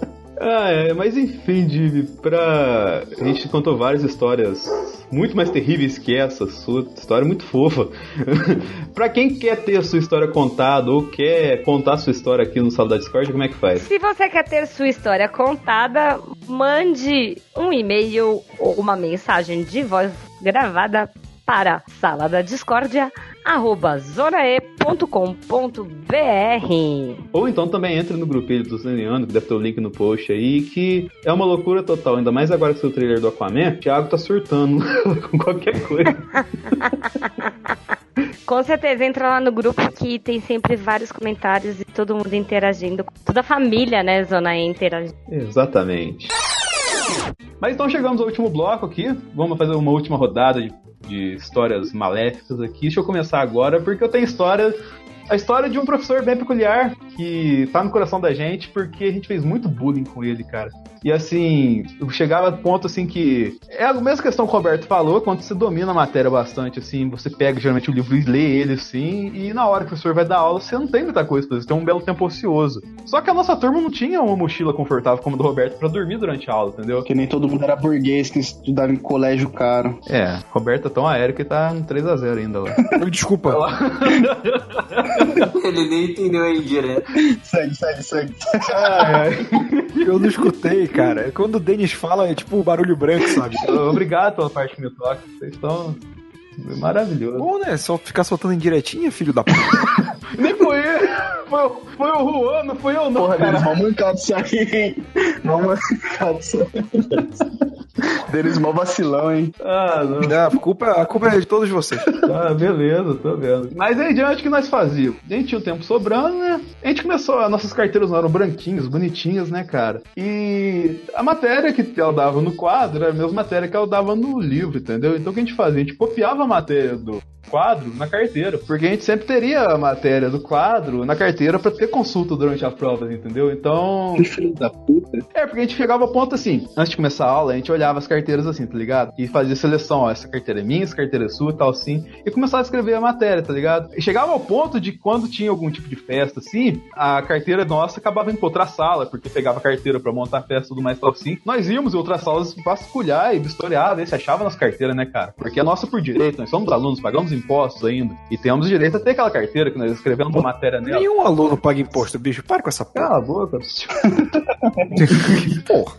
Ah, é, mas enfim, Divi, pra. A gente contou várias histórias muito mais terríveis que essa, sua história é muito fofa. pra quem quer ter a sua história contada ou quer contar a sua história aqui no Sala da Discord, como é que faz? Se você quer ter sua história contada, mande um e-mail ou uma mensagem de voz gravada para sala da discórdia arroba zorae.com.br Ou então também entra no grupelho do Zeniano, que deve ter o link no post aí, que é uma loucura total. Ainda mais agora que o trailer do Aquaman, o Thiago tá surtando com qualquer coisa. Com certeza, entra lá no grupo que tem sempre vários comentários e todo mundo interagindo. Toda a família, né, Zona E interagindo. Exatamente. Mas então chegamos ao último bloco aqui. Vamos fazer uma última rodada de, de histórias maléficas aqui. Deixa eu começar agora, porque eu tenho história. A história de um professor bem peculiar que tá no coração da gente porque a gente fez muito bullying com ele, cara. E assim, eu chegava a ponto assim que. É a mesma questão que o Roberto falou, quando você domina a matéria bastante, assim, você pega geralmente o livro e lê ele assim, e na hora que o professor vai dar aula, você não tem muita coisa pra fazer, você tem um belo tempo ocioso. Só que a nossa turma não tinha uma mochila confortável como a do Roberto pra dormir durante a aula, entendeu? Que nem todo mundo era burguês que estudava em colégio caro. É, Roberto é tão aéreo que tá no 3x0 ainda lá. Desculpa. Ele nem entendeu a indireta. Segue, segue, segue. Eu não escutei, cara. Quando o Denis fala, é tipo barulho branco, sabe? Obrigado pela parte que me toca. Vocês estão maravilhosos. Bom, né? Só ficar soltando indiretinha, filho da puta. Nem foi. Foi, foi o Juan, não foi eu não, Porra, cara. deles mal mancado isso aí, hein? Mal mancado isso aí. Deles mal vacilão, hein? Ah, não. Não, a, culpa, a culpa é de todos vocês. Ah, beleza, tô vendo. Mas aí diante o que nós fazíamos? A gente tinha o tempo sobrando, né? A gente começou, as nossas carteiras não eram branquinhas, bonitinhas, né, cara? E a matéria que ela dava no quadro era a mesma matéria que ela dava no livro, entendeu? Então o que a gente fazia? A gente copiava a matéria do quadro na carteira, porque a gente sempre teria a matéria do quadro na carteira pra ter consulta durante as provas, entendeu? Então. Que filho da puta. É, porque a gente chegava ao ponto assim, antes de começar a aula, a gente olhava as carteiras assim, tá ligado? E fazia seleção, ó, essa carteira é minha, essa carteira é sua, tal assim, e começava a escrever a matéria, tá ligado? E chegava ao ponto de quando tinha algum tipo de festa assim, a carteira nossa acabava indo pra outra sala, porque pegava a carteira pra montar a festa e tudo mais tal assim. Nós íamos em outras salas vasculhar e vistoriar, ver se achava nas carteiras, né, cara? Porque é nossa por direito, nós somos alunos, pagamos impostos ainda, e temos direito a ter aquela carteira que nós escrevemos uma matéria nela. Nenhum aluno paga imposto, bicho. Para com essa porra. Cala a boca. Porra.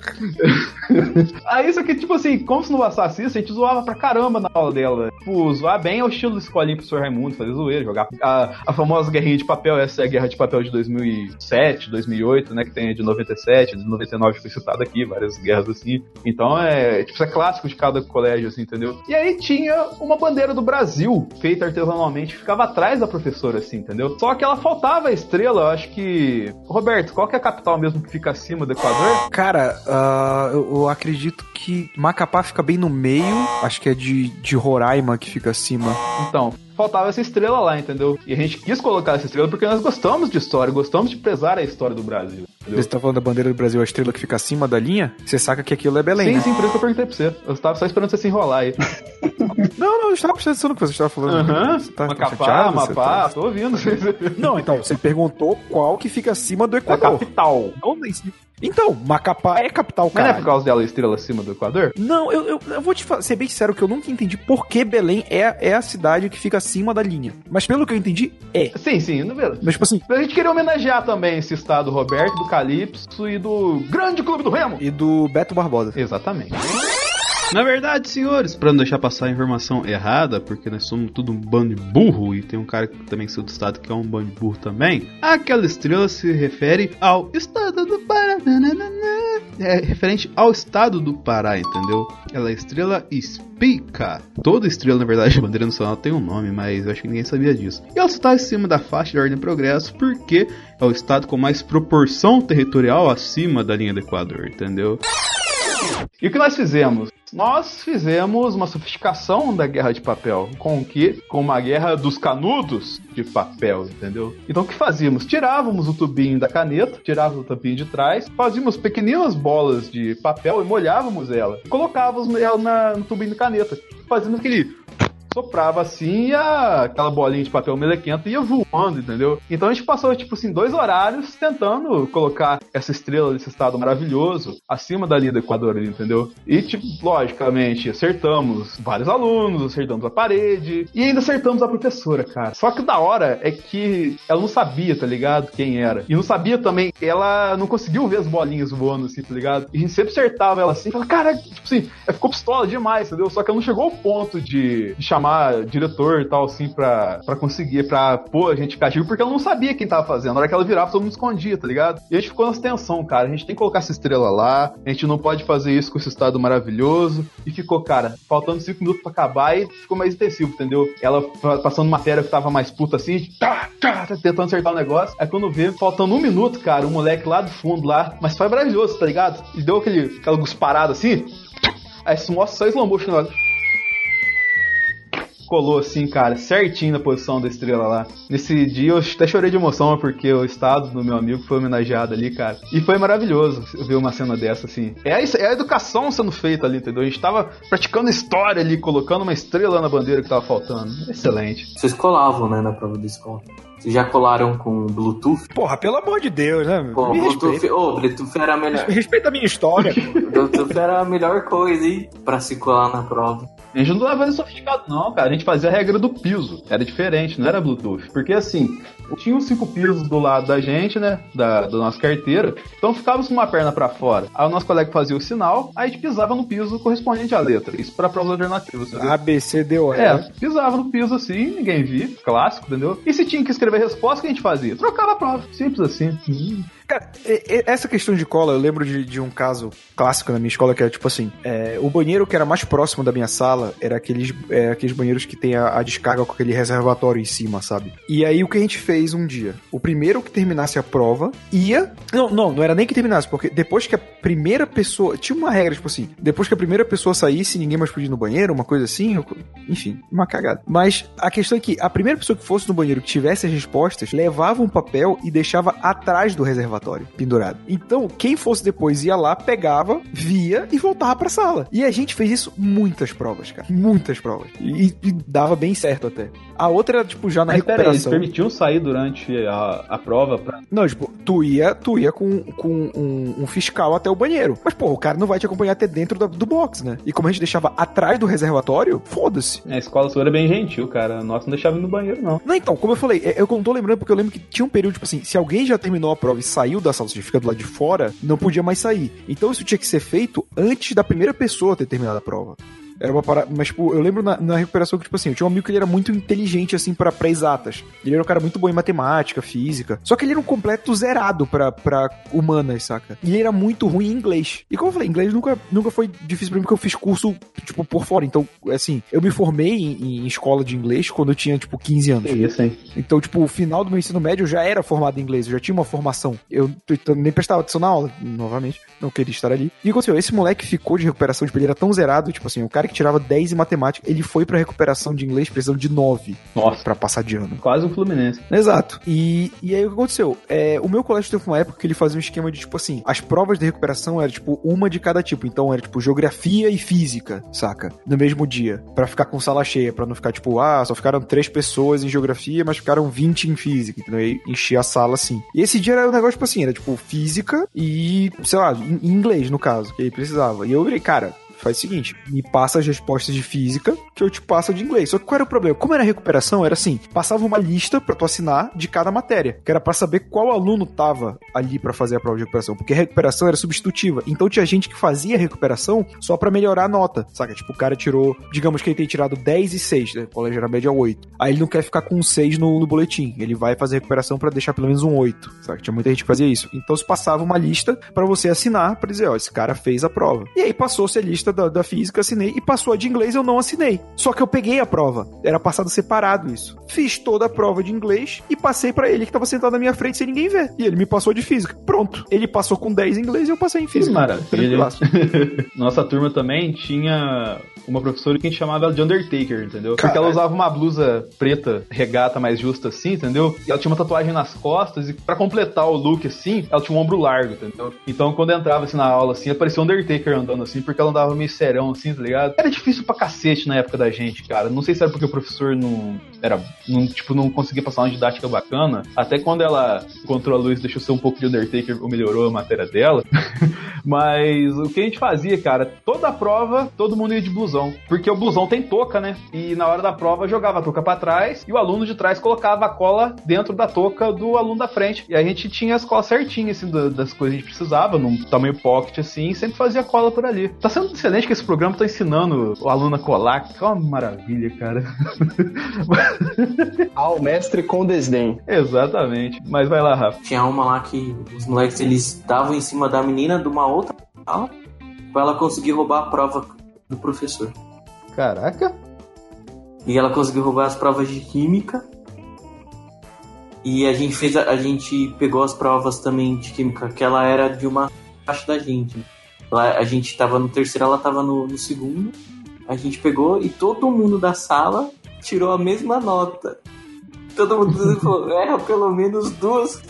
Aí, só que, tipo assim, como se não bastasse isso, a gente zoava pra caramba na aula dela. Tipo, zoar bem é o estilo da escolinha pro professor Raimundo, fazer zoeira, jogar a, a famosa guerrinha de papel, essa é a guerra de papel de 2007, 2008, né, que tem a de 97, de 99 que foi citado aqui, várias guerras assim. Então, é, tipo, isso é clássico de cada colégio, assim, entendeu? E aí tinha uma bandeira do Brasil feito artesanalmente, ficava atrás da professora, assim, entendeu? Só que ela faltava a estrela, eu acho que. Roberto, qual que é a capital mesmo que fica acima do Equador? Cara, ah, eu, eu acredito que Macapá fica bem no meio. Acho que é de, de Roraima que fica acima. Então, faltava essa estrela lá, entendeu? E a gente quis colocar essa estrela porque nós gostamos de história, gostamos de prezar a história do Brasil. Você tá falando da bandeira do Brasil, a estrela que fica acima da linha? Você saca que aquilo é Belém, Sim, né? sim, por isso que eu perguntei pra você. Eu tava só esperando você se enrolar aí. Não, não, eu estava prestando no que você estava falando. Aham, Você tá Macapá, chateado? Amapá, tá- tô ouvindo. Não, então, você perguntou qual que fica acima do A Equador. capital. Não, Então, Macapá é capital, Mas não é cara. por causa dela a estrela acima do Equador? Não, eu, eu, eu vou te ser bem sincero que eu nunca entendi por que Belém é, é a cidade que fica acima da linha. Mas pelo que eu entendi, é. Sim, sim, não vê. Mas tipo assim, A gente queria homenagear também esse estado do Roberto, do Calypso e do grande clube do Remo. e do Beto Barbosa. Exatamente. Na verdade, senhores, pra não deixar passar a informação errada, porque nós somos tudo um bando de burro e tem um cara que também saiu do estado que é um bando de burro também, aquela estrela se refere ao estado do Pará. nananana. É referente ao estado do Pará, entendeu? Ela é estrela espica. Toda estrela, na verdade, a bandeira nacional tem um nome, mas eu acho que ninguém sabia disso. E ela está acima da faixa de ordem e progresso porque é o estado com mais proporção territorial acima da linha do Equador, entendeu? E o que nós fizemos? Nós fizemos uma sofisticação da guerra de papel. Com o quê? Com uma guerra dos canudos de papel, entendeu? Então o que fazíamos? Tirávamos o tubinho da caneta, tirávamos o tampinho de trás, fazíamos pequeninas bolas de papel e molhávamos ela. Colocávamos ela na- no tubinho da caneta. Fazíamos aquele soprava assim e a- aquela bolinha de papel melequento ia voando, entendeu? Então a gente passou, tipo assim, dois horários tentando colocar essa estrela desse estado maravilhoso acima da linha do Equador, entendeu? E, tipo, logicamente, acertamos vários alunos, acertamos a parede e ainda acertamos a professora, cara. Só que da hora é que ela não sabia, tá ligado? Quem era. E não sabia também, ela não conseguiu ver as bolinhas voando, assim, tá ligado? E a gente sempre acertava ela assim, fala, cara, tipo assim, ficou pistola demais, entendeu? Só que ela não chegou ao ponto de chamar diretor e tal, assim, pra, pra conseguir, pra pôr a gente cativo, porque ela não sabia quem tava fazendo. Na hora que ela virava, todo mundo escondia, tá ligado? E a gente ficou nessa tensão, cara. A gente tem que colocar essa estrela lá, a gente não pode fazer isso com esse estado maravilhoso. E ficou, cara, faltando cinco minutos pra acabar e ficou mais intensivo, entendeu? Ela passando matéria que tava mais puta assim, tá, tá, tá, tentando acertar o negócio. Aí quando vê, faltando um minuto, cara, um moleque lá do fundo lá, mas foi maravilhoso, tá ligado? E deu aquele, aquela gusparada assim. Aí mostra só slow motion lá. Colou assim, cara, certinho na posição da estrela lá. Nesse dia eu até chorei de emoção, porque o estado do meu amigo foi homenageado ali, cara. E foi maravilhoso ver uma cena dessa, assim. É a, é a educação sendo feita ali, entendeu? A gente tava praticando história ali, colocando uma estrela na bandeira que tava faltando. Excelente. Vocês colavam, né, na prova da escola. Vocês já colaram com Bluetooth? Porra, pelo amor de Deus, né? Pô, Me Bluetooth, respeita. ô, Bluetooth era a melhor. Respeita a minha história. Bluetooth era a melhor coisa, hein? Pra se colar na prova. A gente não isso sofisticado, não, cara. A gente fazia a regra do piso. Era diferente, não era Bluetooth. Porque assim, tinha os cinco pisos do lado da gente, né? Da, da nossa carteira. Então ficávamos com uma perna pra fora. Aí o nosso colega fazia o sinal, aí a gente pisava no piso correspondente à letra. Isso pra provas alternativas. A, B, C, D, O, É, E. pisava no piso assim, ninguém via, clássico, entendeu? E se tinha que escrever a resposta, o que a gente fazia? Trocava a prova, simples assim. Cara, essa questão de cola, eu lembro de, de um caso clássico na minha escola que era tipo assim: é, o banheiro que era mais próximo da minha sala era aqueles, é, aqueles banheiros que tem a, a descarga com aquele reservatório em cima, sabe? E aí o que a gente fez um dia? O primeiro que terminasse a prova ia. Não, não, não era nem que terminasse, porque depois que a primeira pessoa. Tinha uma regra, tipo assim: depois que a primeira pessoa saísse, ninguém mais podia ir no banheiro, uma coisa assim. eu- Enfim, uma cagada. Mas a questão é que a primeira pessoa que fosse no banheiro que tivesse as respostas levava um papel e deixava atrás do reservatório, pendurado. Então, quem fosse depois ia lá, pegava, via e voltava pra sala. E a gente fez isso muitas provas, cara. Muitas provas. E, e dava bem certo até. A outra era, tipo, já na Mas pera aí, eles recuperação. permitiam sair durante a, a prova pra. Não, tipo, tu ia, tu ia com, com um, um fiscal até o banheiro. Mas, pô, o cara não vai te acompanhar até dentro da- do box, né? E como a gente deixava atrás do reservatório, foda-se. A escola sua era bem gentil, cara. Nossa, não deixava ir no banheiro, não. Não, então, como eu falei, é- eu não tô lembrando porque eu lembro que tinha um período, tipo assim, se alguém já terminou a prova e saiu da sala, se fica do lado de fora, não podia mais sair. Então isso tinha que ser feito antes da primeira pessoa ter terminado a prova. Era uma parada. Mas, tipo, eu lembro na, na recuperação que, tipo assim, eu tinha um amigo que ele era muito inteligente, assim, pra, pra exatas. Ele era um cara muito bom em matemática, física. Só que ele era um completo zerado pra, pra humanas, saca? E ele era muito ruim em inglês. E como eu falei, inglês nunca, nunca foi difícil pra mim, porque eu fiz curso, tipo, por fora. Então, assim, eu me formei em, em escola de inglês quando eu tinha, tipo, 15 anos. Isso, hein? Então, tipo, o final do meu ensino médio eu já era formado em inglês, eu já tinha uma formação. Eu, eu nem prestava atenção na aula, novamente, não queria estar ali. E aconteceu, esse moleque ficou de recuperação, tipo, ele era tão zerado, tipo assim, o cara que tirava 10 em matemática, ele foi pra recuperação de inglês precisando de 9 Nossa, pra passar de ano. quase um Fluminense. Exato. E, e aí o que aconteceu? É, o meu colégio teve uma época que ele fazia um esquema de, tipo assim, as provas de recuperação eram, tipo, uma de cada tipo. Então era, tipo, geografia e física, saca? No mesmo dia. Pra ficar com sala cheia, pra não ficar, tipo, ah, só ficaram três pessoas em geografia, mas ficaram 20 em física, entendeu? E enchia a sala assim. E esse dia era um negócio, tipo assim, era, tipo, física e, sei lá, em inglês, no caso, que ele precisava. E eu virei, cara, faz o seguinte, me passa as respostas de física que eu te passo de inglês. Só que qual era o problema? Como era recuperação, era assim, passava uma lista pra tu assinar de cada matéria, que era pra saber qual aluno tava ali pra fazer a prova de recuperação, porque a recuperação era substitutiva. Então tinha gente que fazia recuperação só pra melhorar a nota, saca? Tipo, o cara tirou, digamos que ele tem tirado 10 e 6, né? O colégio era média 8. Aí ele não quer ficar com um 6 no, no boletim, ele vai fazer recuperação pra deixar pelo menos um 8, saca? Tinha muita gente que fazia isso. Então se passava uma lista pra você assinar, pra dizer, ó, esse cara fez a prova. E aí passou-se a lista da, da física, assinei, e passou a de inglês, eu não assinei. Só que eu peguei a prova. Era passado separado isso. Fiz toda a prova de inglês e passei pra ele que tava sentado na minha frente sem ninguém ver. E ele me passou de física. Pronto. Ele passou com 10 em inglês e eu passei em física. maravilha. Nossa turma também tinha uma professora que a gente chamava de Undertaker, entendeu? Porque Caralho. ela usava uma blusa preta, regata mais justa assim, entendeu? E ela tinha uma tatuagem nas costas e pra completar o look assim, ela tinha um ombro largo, entendeu? Então quando entrava assim na aula assim, aparecia o Undertaker andando assim, porque ela andava meio serão assim, tá ligado? Era difícil pra cacete na época da gente, cara. Não sei se era porque o professor não era, não, tipo, não conseguia passar uma didática bacana. Até quando ela encontrou a luz, deixou ser um pouco de Undertaker ou melhorou a matéria dela. Mas o que a gente fazia, cara, toda a prova, todo mundo ia de blusão. Porque o blusão tem touca, né? E na hora da prova jogava a touca pra trás e o aluno de trás colocava a cola dentro da touca do aluno da frente. E a gente tinha as colas certinhas, assim, da- das coisas que a gente precisava, num tamanho pocket, assim, e sempre fazia cola por ali. Tá sendo excelente que esse programa tá ensinando o aluno a colar. Que é uma maravilha, cara. Ao mestre com desdém. Exatamente. Mas vai lá, Rafa. Tinha uma lá que os moleques eles estavam em cima da menina de uma outra sala pra ela conseguir roubar a prova do professor. Caraca. E ela conseguiu roubar as provas de química. E a gente fez a, a gente pegou as provas também de química, que ela era de uma abaixo da gente. Ela- a gente tava no terceiro, ela tava no, no segundo. A gente pegou e todo mundo da sala tirou a mesma nota. Todo mundo falou, erra pelo menos duas.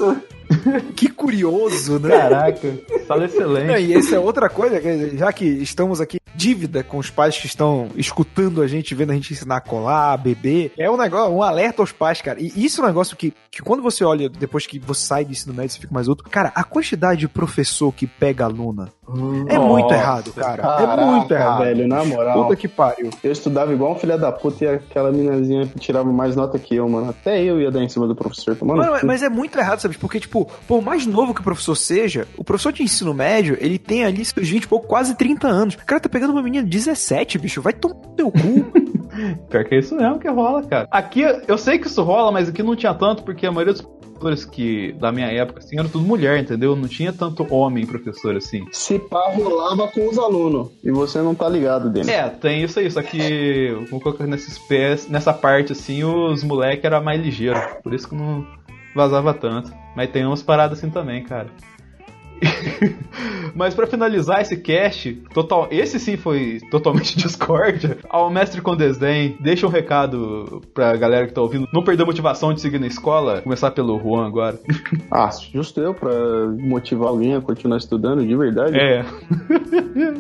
Que curioso, né? Caraca. Não, excelente. e essa é outra coisa, já que estamos aqui dívida com os pais que estão escutando a gente, vendo a gente ensinar a colar, a beber, é um negócio, um alerta aos pais, cara. E isso é um negócio que, que quando você olha, depois que você sai do ensino médio, você fica mais outro, cara, a quantidade de professor que pega aluna é muito Nossa, errado, cara. Caraca, é muito errado. velho, na moral. Puta que pariu. Eu estudava igual um filho da puta e aquela minazinha tirava mais nota que eu, mano. Até eu ia dar em cima do professor. Mano, cu. mas é muito errado, sabe? Porque, tipo, por mais novo que o professor seja, o professor de ensino médio, ele tem ali seus 20 e pouco, quase 30 anos. O cara tá pegando uma menina de 17, bicho. Vai tomar no teu cu. Pior que é isso mesmo que rola, cara. Aqui, eu sei que isso rola, mas aqui não tinha tanto, porque a maioria dos professores que, da minha época, assim, era tudo mulher, entendeu? Não tinha tanto homem professor, assim. Se pá, rolava com os alunos. E você não tá ligado, Denis. É, tem isso aí, só que vamos colocar nesses pés, nessa parte, assim, os moleques eram mais ligeiros. Por isso que não vazava tanto. Mas tem umas paradas assim também, cara. Mas pra finalizar esse cast, total, esse sim foi totalmente discórdia. Ao mestre com desdém, deixa um recado pra galera que tá ouvindo. Não perder a motivação de seguir na escola. Começar pelo Juan agora. Ah, justo eu pra motivar alguém a continuar estudando, de verdade. É.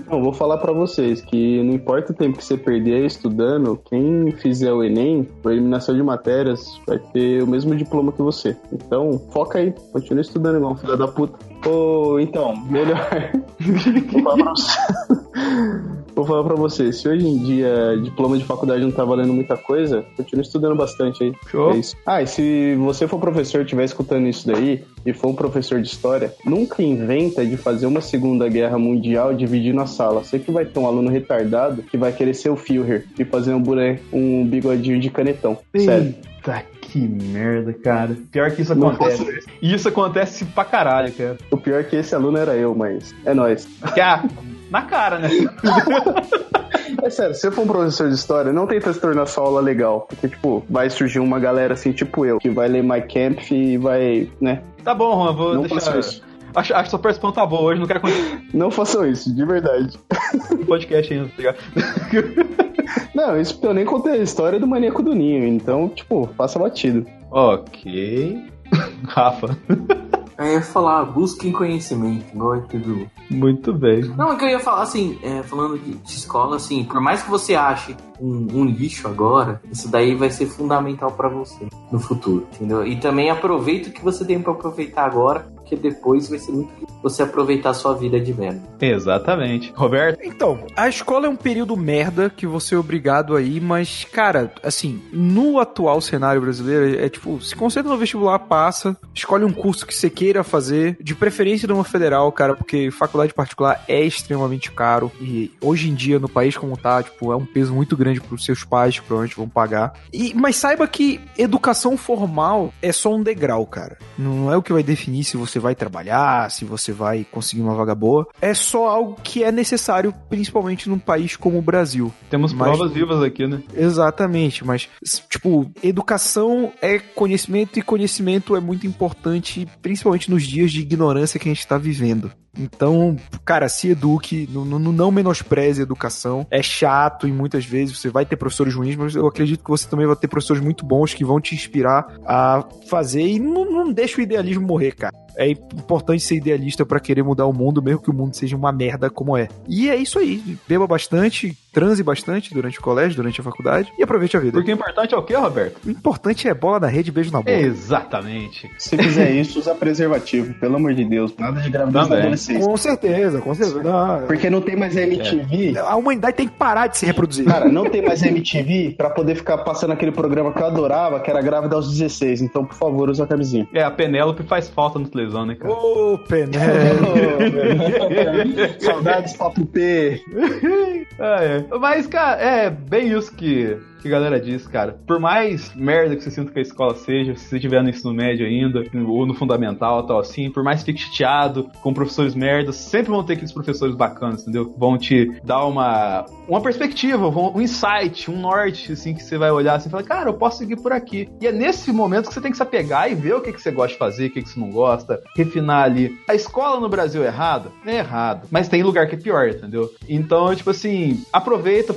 Não, vou falar pra vocês que não importa o tempo que você perder estudando, quem fizer o Enem, por eliminação de matérias, vai ter o mesmo diploma que você. Então, foca aí, continua estudando igual um filho da puta. Ô, então, melhor. vou falar pra você. Vou falar pra você, se hoje em dia diploma de faculdade não tá valendo muita coisa, continue estudando bastante aí. Show. É isso. Ah, e se você for professor e estiver escutando isso daí, e for um professor de história, nunca inventa de fazer uma segunda guerra mundial dividindo a sala. Sempre vai ter um aluno retardado que vai querer ser o Führer e fazer um boneco, um bigodinho de canetão. Sério. Que merda, cara. Pior que isso Não acontece. E isso acontece pra caralho, cara. O pior é que esse aluno era eu, mas é nóis. Que, ah, na cara, né? É sério, se eu for um professor de história, não tenta se tornar sua aula legal. Porque, tipo, vai surgir uma galera assim, tipo eu, que vai ler My Camp e vai, né? Tá bom, Juan, vou Não deixar. isso. Acho, acho que sua participação tá boa hoje, não quero continuar Não façam isso, de verdade. o podcast ainda, tá ligado? Não, isso eu nem contei a história do maníaco do ninho, então, tipo, passa batido. ok. Rafa. Eu ia falar, busquem conhecimento, igual é tudo. Muito bem. Não, é que eu ia falar assim, é, falando de, de escola, assim, por mais que você ache um, um lixo agora, isso daí vai ser fundamental pra você no futuro, entendeu? E também aproveita o que você tem pra aproveitar agora, porque depois vai ser muito difícil você aproveitar a sua vida de merda. Exatamente. Roberto? Então, a escola é um período merda que você é obrigado a ir, mas, cara, assim, no atual cenário brasileiro, é tipo, se concentra no vestibular, passa, escolhe um curso que você queira fazer, de preferência numa federal, cara, porque faculdade particular é extremamente caro e hoje em dia, no país como tá, tipo, é um peso muito grande pros seus pais, que provavelmente vão pagar. E, mas saiba que educação formal é só um degrau, cara. Não é o que vai definir se você vai trabalhar, se você vai conseguir uma vaga boa. É só algo que é necessário, principalmente num país como o Brasil. Temos Mas- provas vivas aqui, né? Exatamente, mas, tipo, educação é conhecimento e conhecimento é muito importante, principalmente nos dias de ignorância que a gente tá vivendo. Então, cara, se eduque, não, não, menospreze a educação. É chato e muitas vezes você vai ter professores ruins, mas eu acredito que você também vai ter professores muito bons que vão te inspirar a fazer e não, não deixa o idealismo morrer, cara. É importante ser idealista pra querer mudar o mundo, mesmo que o mundo seja uma merda como é. E é isso aí. Beba bastante, transe bastante durante o colégio, durante a faculdade e aproveite a vida. Porque o importante é o quê, Roberto? O importante é bola na rede, beijo na bola. Exatamente. Se fizer isso, usa preservativo, pelo amor de Deus. Nada de gravidez na adolescência. Com certeza, com certeza. Não, Porque não tem mais MTV. A humanidade tem que parar de se reproduzir. Cara, não tem mais MTV pra poder ficar passando aquele programa que eu adorava, que era grávida aos 16. Então, por favor, usa a camisinha. É, a Penélope faz falta na televisão, né, cara? Ô, Pené. Saudades, papo P. Ah, é. Mas, cara, é bem isso que, que a galera diz, cara. Por mais merda que você sinta que a escola seja, se você estiver no ensino médio ainda, ou no fundamental tal assim, por mais que fique chateado com professores merdas, sempre vão ter aqueles professores bacanas, entendeu? Vão te dar uma, uma perspectiva, um insight, um norte, assim, que você vai olhar assim e falar, cara, eu posso seguir por aqui. E é nesse momento que você tem que se apegar e ver o que, que você gosta de fazer, o que, que você não gosta, refinar ali. A escola no Brasil é errada? É errado. Mas tem lugar que é pior, entendeu? Então, tipo assim, aproveita,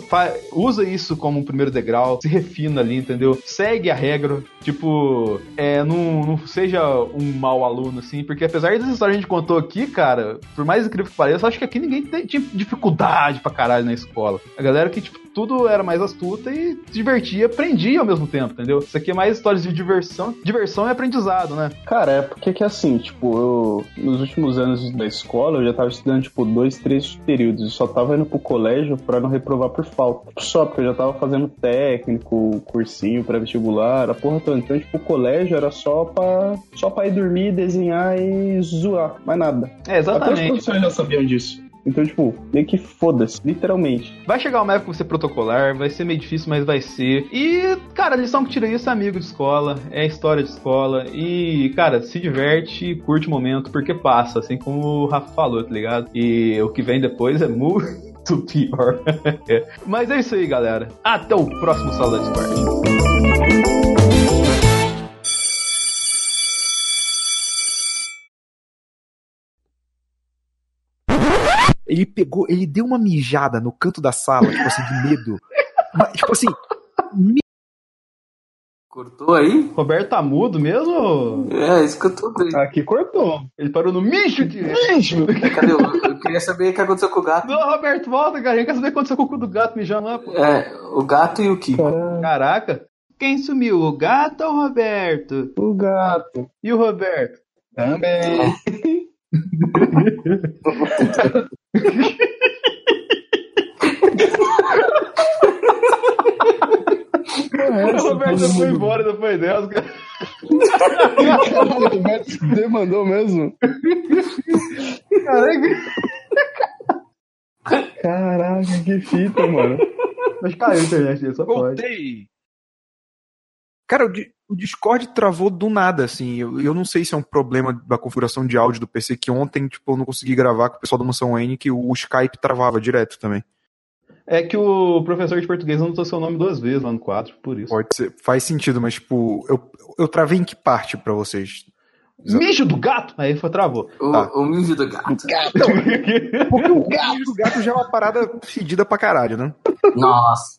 usa isso como um primeiro degrau, se refina ali, entendeu? Segue a regra, tipo, é, não, não seja um mau aluno, assim, porque apesar das histórias que a gente contou aqui, cara, por mais incrível que pareça, acho que aqui ninguém tem- tinha dificuldade pra caralho na escola. A galera que, tipo, tudo era mais astuta e divertia e aprendia ao mesmo tempo, entendeu? Isso aqui é mais histórias de diversão. Diversão é aprendizado, né? Cara, é porque que assim, tipo, eu nos últimos anos da escola eu já tava estudando, tipo, dois, três períodos. Eu só tava indo pro colégio pra não reprovar por falta. Só porque eu já tava fazendo técnico, cursinho, pré-vestibular, a porra toda. Então, tipo, o colégio era só pra, só pra ir dormir, desenhar e zoar. Mais nada. É, Até os exatamente. professores já sabiam disso. Então, tipo, meio que foda-se, literalmente. Vai chegar uma época que você protocolar, vai ser meio difícil, mas vai ser. E, cara, a lição que tira isso é amigo de escola, é história de escola. E, cara, se diverte curte o momento, porque passa, assim como o Rafa falou, tá ligado? E o que vem depois é muito pior. mas é isso aí, galera. Até o próximo Sala da Discord. Ele pegou, ele deu uma mijada no canto da sala, tipo assim, de medo. Mas, tipo assim, Cortou aí? Roberto tá mudo mesmo? É, isso que eu tô doido. Aqui cortou. Ele parou no micho de. Micho! Cadê? Eu, eu queria saber o que aconteceu com o gato. Não, Roberto, volta, cara. A gente quer saber o que aconteceu com o cu do gato mijando lá, pô. É, o gato e o Kiko. Caraca. Quem sumiu? O gato ou o Roberto? O gato. E o Roberto? Também. O Roberto foi embora depois dela. cara. O Roberto demandou mesmo. Caraca. Caraca, que fita, mano. Mas caiu a internet dele, só Voltei. pode. Voltei! Cara, o, Di- o Discord travou do nada, assim. Eu, eu não sei se é um problema da configuração de áudio do PC, que ontem, tipo, eu não consegui gravar com o pessoal do Mansão N, que o Skype travava direto também. É que o professor de português anotou seu nome duas vezes lá no quadro, por isso. Pode ser, faz sentido, mas, tipo, eu, eu travei em que parte pra vocês? Mijo do gato! Aí foi, travou. O, Tá. o mijo do gato. Porque o gato, o gato já é uma parada fedida pra caralho, né? Nossa.